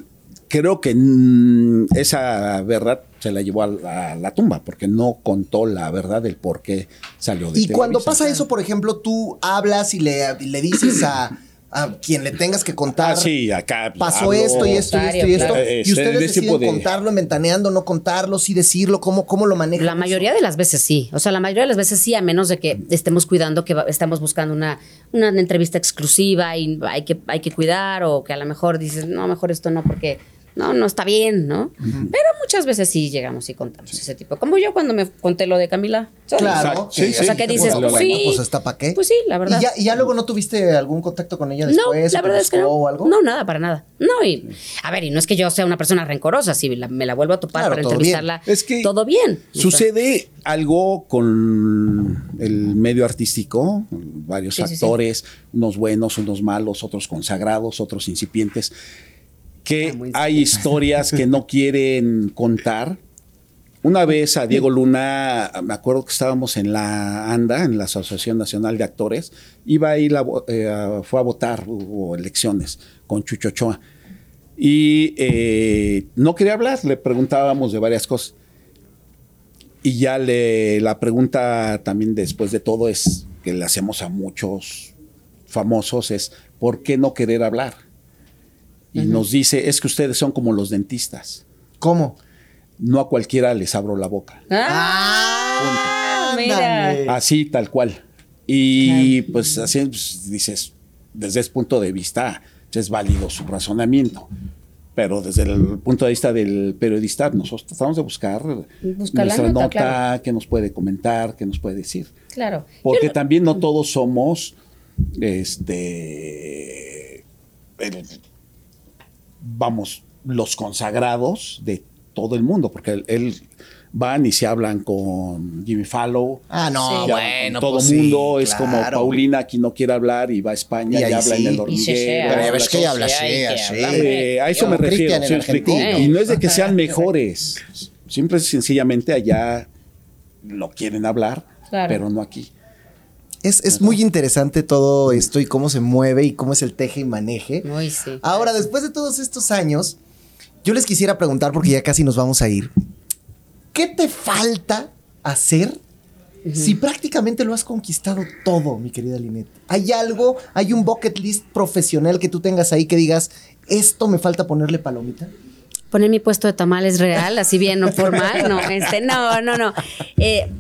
creo que mm, esa verdad se la llevó a la, a la tumba, porque no contó la verdad del por qué salió de Y cuando pasa eso, por ejemplo, tú hablas y le, le dices a, a quien le tengas que contar. Ah, sí, acá Pasó hablo- esto y esto y esto y esto. Eh, Y ustedes de ese deciden de- contarlo en ventaneando, no contarlo, sí decirlo, cómo, cómo lo manejan. La mayoría de las veces sí. O sea, la mayoría de las veces sí, a menos de que estemos cuidando que estamos buscando una, una entrevista exclusiva y hay que, hay que cuidar, o que a lo mejor dices, no, mejor esto no, porque no, no está bien, ¿no? Pero muchas veces sí llegamos y contamos ese tipo. Como yo cuando me conté lo de Camila. Claro. Sí, sí. O sea, que dices, Bueno, pues sí. Pues está para qué. Pues sí, la verdad. ¿Y ya, y ya luego no tuviste algún contacto con ella No, después? la o te verdad es que buscó no. o algo? No, nada, para nada. No, y a ver, y no es que yo sea una persona rencorosa, si la- me la vuelvo a topar Claro, para todo entrevistarla, Es que todo bien. Sucede algo con el medio artístico, varios Sí, sí, sí. actores, unos buenos, unos malos, otros consagrados, otros incipientes, que hay historias que no quieren contar Una vez a Diego Luna, me acuerdo que estábamos en la ANDA, en la Asociación Nacional de Actores, iba a ir a, eh, fue a votar, hubo elecciones con Chucho Ochoa. Y eh, no quería hablar, le preguntábamos de varias cosas. Y ya le, la pregunta también después de todo es que le hacemos a muchos famosos es, ¿por qué no querer hablar? Y nos dice, es que ustedes son como los dentistas. ¿Cómo? No a cualquiera les abro la boca. Ah, mira. Así, tal cual. Y pues así pues, dices, desde ese punto de vista, es válido su razonamiento. Pero desde el punto de vista del periodista, nosotros tratamos de buscar nuestra nota, que nos puede comentar, que nos puede decir. Claro. Porque también no todos somos, este, vamos, los consagrados de todo el mundo, porque él van y se hablan con Jimmy Fallow. Ah, no, bueno. Todo el pues mundo es como Paulina, aquí no quiere hablar y va a España y, habla en el hormiguero. Pero ves que habla así, así. Eh, a eso me refiero. y no es de que sean mejores. Siempre sencillamente allá lo quieren hablar, pero no aquí. Es, es, muy interesante todo esto y cómo se mueve y cómo es el teje y maneje. Muy sí. Ahora, después de todos estos años, yo les quisiera preguntar, porque ya casi nos vamos a ir. ¿Qué te falta hacer si prácticamente lo has conquistado todo, mi querida Linet? ¿Hay algo, hay un bucket list profesional que tú tengas ahí que digas, esto me falta ponerle palomita? Poner mi puesto de tamales real, así bien no formal, no, este, no, no, no. Eh,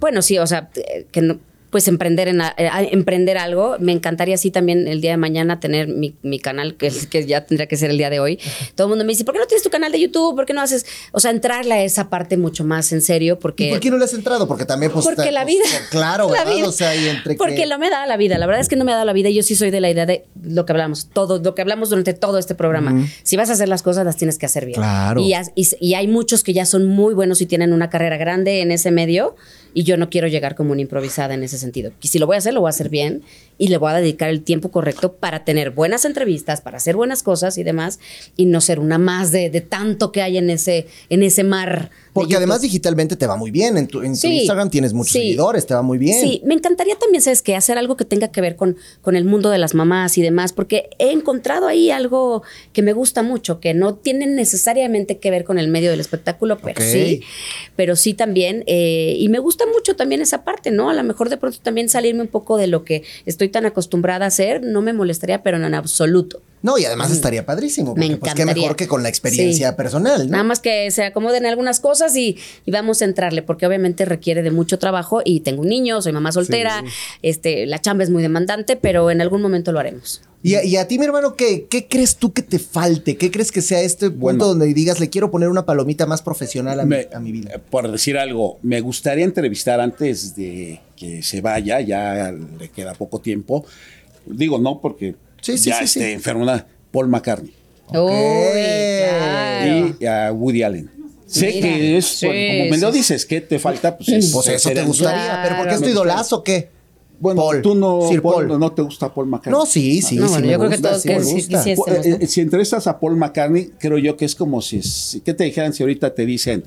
bueno, sí, o sea, que no, pues emprender en eh, emprender algo. Me encantaría así también el día de mañana tener mi, canal, que, que ya tendría que ser el día de hoy. Todo el mundo me dice, ¿por qué no tienes tu canal de YouTube? ¿Por qué no haces? O sea, entrarle a esa parte mucho más en serio. Porque, ¿Y por qué no le has entrado? Porque también, pues. Porque la pues, vida. claro, la O sea, y entre Porque lo me da la vida. La verdad es que no me da la vida. Yo sí soy de la idea de lo que hablamos, todo, lo que hablamos durante todo este programa. Si vas a hacer las cosas, las tienes que hacer bien. Claro. Y, y hay muchos que ya son muy buenos y tienen una carrera grande en ese medio y yo no quiero llegar como una improvisada en ese sentido. Y si lo voy a hacer, lo voy a hacer bien y le voy a dedicar el tiempo correcto para tener buenas entrevistas, para hacer buenas cosas y demás, y no ser una más de, tanto que hay en ese, en ese mar. Porque además digitalmente te va muy bien. En tu, Instagram tienes muchos seguidores, te va muy bien. Sí, me encantaría también, ¿sabes qué? Hacer algo que tenga que ver con, con el mundo de las mamás y demás, porque he encontrado ahí algo que me gusta mucho, que no tiene necesariamente que ver con el medio del espectáculo, pero sí, pero sí también. Eh, y me gusta mucho también esa parte, ¿no? A lo mejor de pronto también salirme un poco de lo que estoy tan acostumbrada a hacer, no me molestaría, pero en absoluto. No, y además estaría padrísimo. Porque, me Pues, qué mejor que con la experiencia personal. Nada más que se acomoden algunas cosas y, vamos a entrarle, porque obviamente requiere de mucho trabajo y tengo un niño, soy mamá soltera, este, la chamba es muy demandante, pero en algún momento lo haremos. ¿Y a, ti, mi hermano, ¿qué, qué crees tú que te falte? ¿Qué crees que sea este punto donde digas, le quiero poner una palomita más profesional a, mi, a mi vida? Por decir algo, me gustaría entrevistar antes de que se vaya, ya le queda poco tiempo. Digo, no, porque sí, sí, ya sí, esté enferma. Paul McCartney. Y a Woody Allen. Sé que es, como me lo dices, ¿qué te falta? Pues, pues eso te gustaría, pero ¿por qué es tu idolazo o qué? Bueno, tú no, Paul, no te gusta Paul McCartney. No, sí, sí, sí. yo creo que todos que sí, eh, Si entrevistas a Paul McCartney, creo yo que es como si, si ¿qué te dijeran si ahorita te dicen,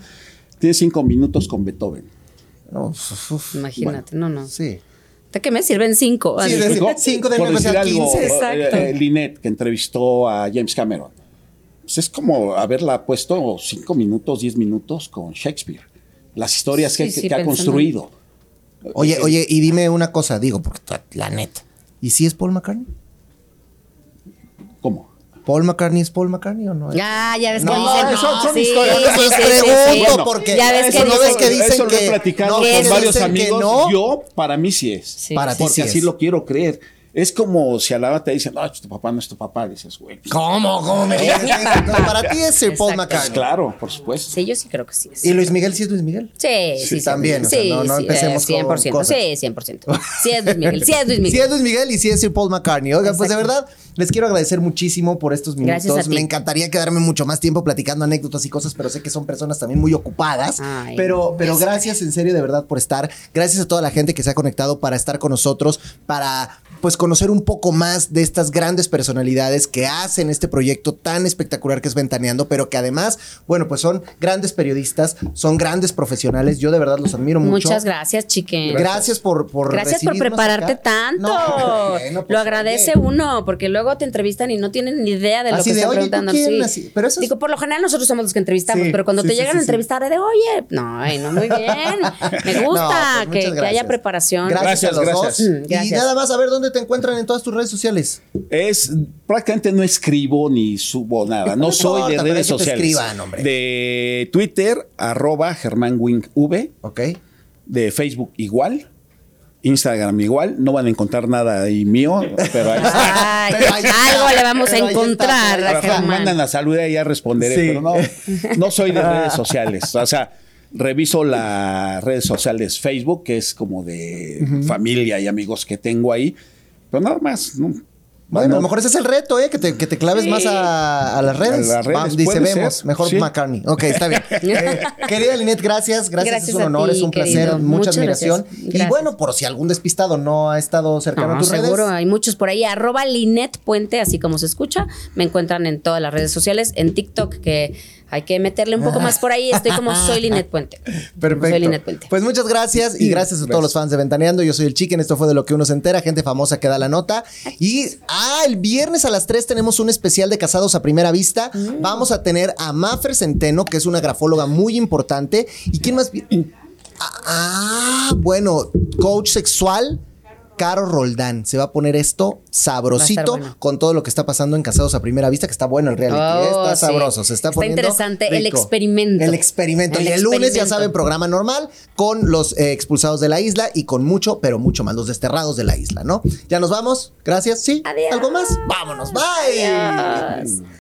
tienes cinco minutos con Beethoven? No, Imagínate, no, no. Sí. ¿De qué me sirven cinco? Sí, de cinco de algo, 15. Exacto. Eh, Lynette, que entrevistó a James Cameron. Pues es como haberla puesto cinco minutos, diez minutos con Shakespeare. Las historias que, que ha construido. Oye, oye, y dime una cosa, digo, porque la neta. ¿Y si es Paul McCartney? ¿Paul McCartney es Paul McCartney o no? Ya, ya ves que no, dicen. Son, son sí, historias. Sí, les sí, pregunto sí, porque. Ya ves que no ves que dicen eso que. lo he platicado no, con varios dicen amigos. no. Yo, para mí sí es. Sí. Para ti porque sí así es. lo quiero creer. Es como si a la te dicen, no, tu papá no es tu papá. Dices, güey. ¿Cómo? ¿Cómo me dices? No, para ti es Sir Paul Exacto. McCartney. Claro, por supuesto. Sí, yo sí creo que sí. es. ¿Y Luis Miguel sí es Luis Miguel? Sí, sí, sí. también, o sea, Sí, no- no sí, empecemos eh, con 100%. cosas. Sí, 100%. Sí es Luis Miguel. Sí es Luis Sí Miguel. es Luis Miguel y sí es Sir Paul McCartney. Oigan, pues de verdad, Les quiero agradecer muchísimo por estos Gracias minutos. a ti. Me encantaría quedarme mucho más tiempo platicando anécdotas y cosas, pero sé que son personas también muy ocupadas. Ay, pero, pero gracias en serio de verdad por estar. Gracias a toda la gente que se ha conectado para estar con nosotros, para pues conocer un poco más de estas grandes personalidades que hacen este proyecto tan espectacular que es Ventaneando, pero que además, bueno, pues son grandes periodistas, son grandes profesionales. Yo de verdad los admiro mucho. Muchas gracias, chiquen. Gracias por, por Gracias por prepararte acá. tanto. No, bueno, pues, lo agradece uno, porque luego te entrevistan y no tienen ni idea de lo Así que de, están "Oye, ¿tú preguntando. quién?" Sí. Así, pero eso es- Digo, por lo general nosotros somos los que entrevistamos, Sí, pero cuando sí, te llegan sí, a entrevistar de, oye, no, ay, no, muy bien. Me gusta No, pues, que, muchas que haya gracias. preparación. Gracias, a los Gracias, dos. gracias. Mm, Y gracias. nada más a ver dónde te encuentran en todas tus redes sociales. Es prácticamente no escribo ni subo nada. No soy de redes sociales. escriban, hombre. De Twitter, arroba Germán Wing V. ¿Ok? De Facebook igual. Instagram igual. No van a encontrar nada ahí mío, pero ahí está. Ay, Pero ahí está, algo le vamos a pero ahí está, encontrar pero a mandan la salud y ya responderé, Sí. pero no, no soy de redes sociales. O sea, reviso las redes sociales Facebook, que es como de familia y amigos que tengo ahí, pero nada más. ¿no? Bueno, No, a lo mejor ese es el reto, ¿eh? Que te, que te claves Sí. más a, a las redes. A las redes, Va, dice, vemos, ser, mejor sí. McCartney. Ok, está bien. Eh, querida Linet, gracias. Gracias, Gracias es un honor, ti, es un placer, mucha Muchas admiración. gracias. Y bueno, por si algún despistado no ha estado cercano a tus seguro, redes. hay muchos por ahí. Arroba Linet Puente, así como se escucha. Me encuentran en todas las redes sociales. En TikTok, que hay que meterle un poco más por ahí. Estoy como Soy Linet Puente. Perfecto. Soy Linet Puente. Pues muchas gracias y gracias a todos los fans de Ventaneando. Yo soy el Chicken, esto fue de lo que uno se entera, gente famosa que da la nota. Y ah, el viernes a las 3 tenemos un especial de Casados a Primera Vista. Mm. Vamos a tener a Mafer Centeno, que es una grafóloga muy importante. ¿Y quién más? ah, bueno, coach sexual. Caro Roldán se va a poner esto sabrosito bueno. con todo lo que está pasando en Casados a Primera Vista, que está bueno el reality, ¿eh? Oh, está sí. sabroso, se está, Está poniendo interesante el experimento. El experimento. El y el lunes, ya saben, programa normal con los eh, expulsados de la isla y con mucho, pero mucho más, los desterrados de la isla, ¿no? Ya nos vamos. Gracias. Sí. Adiós. ¿Algo más? Vámonos. Bye. Adiós.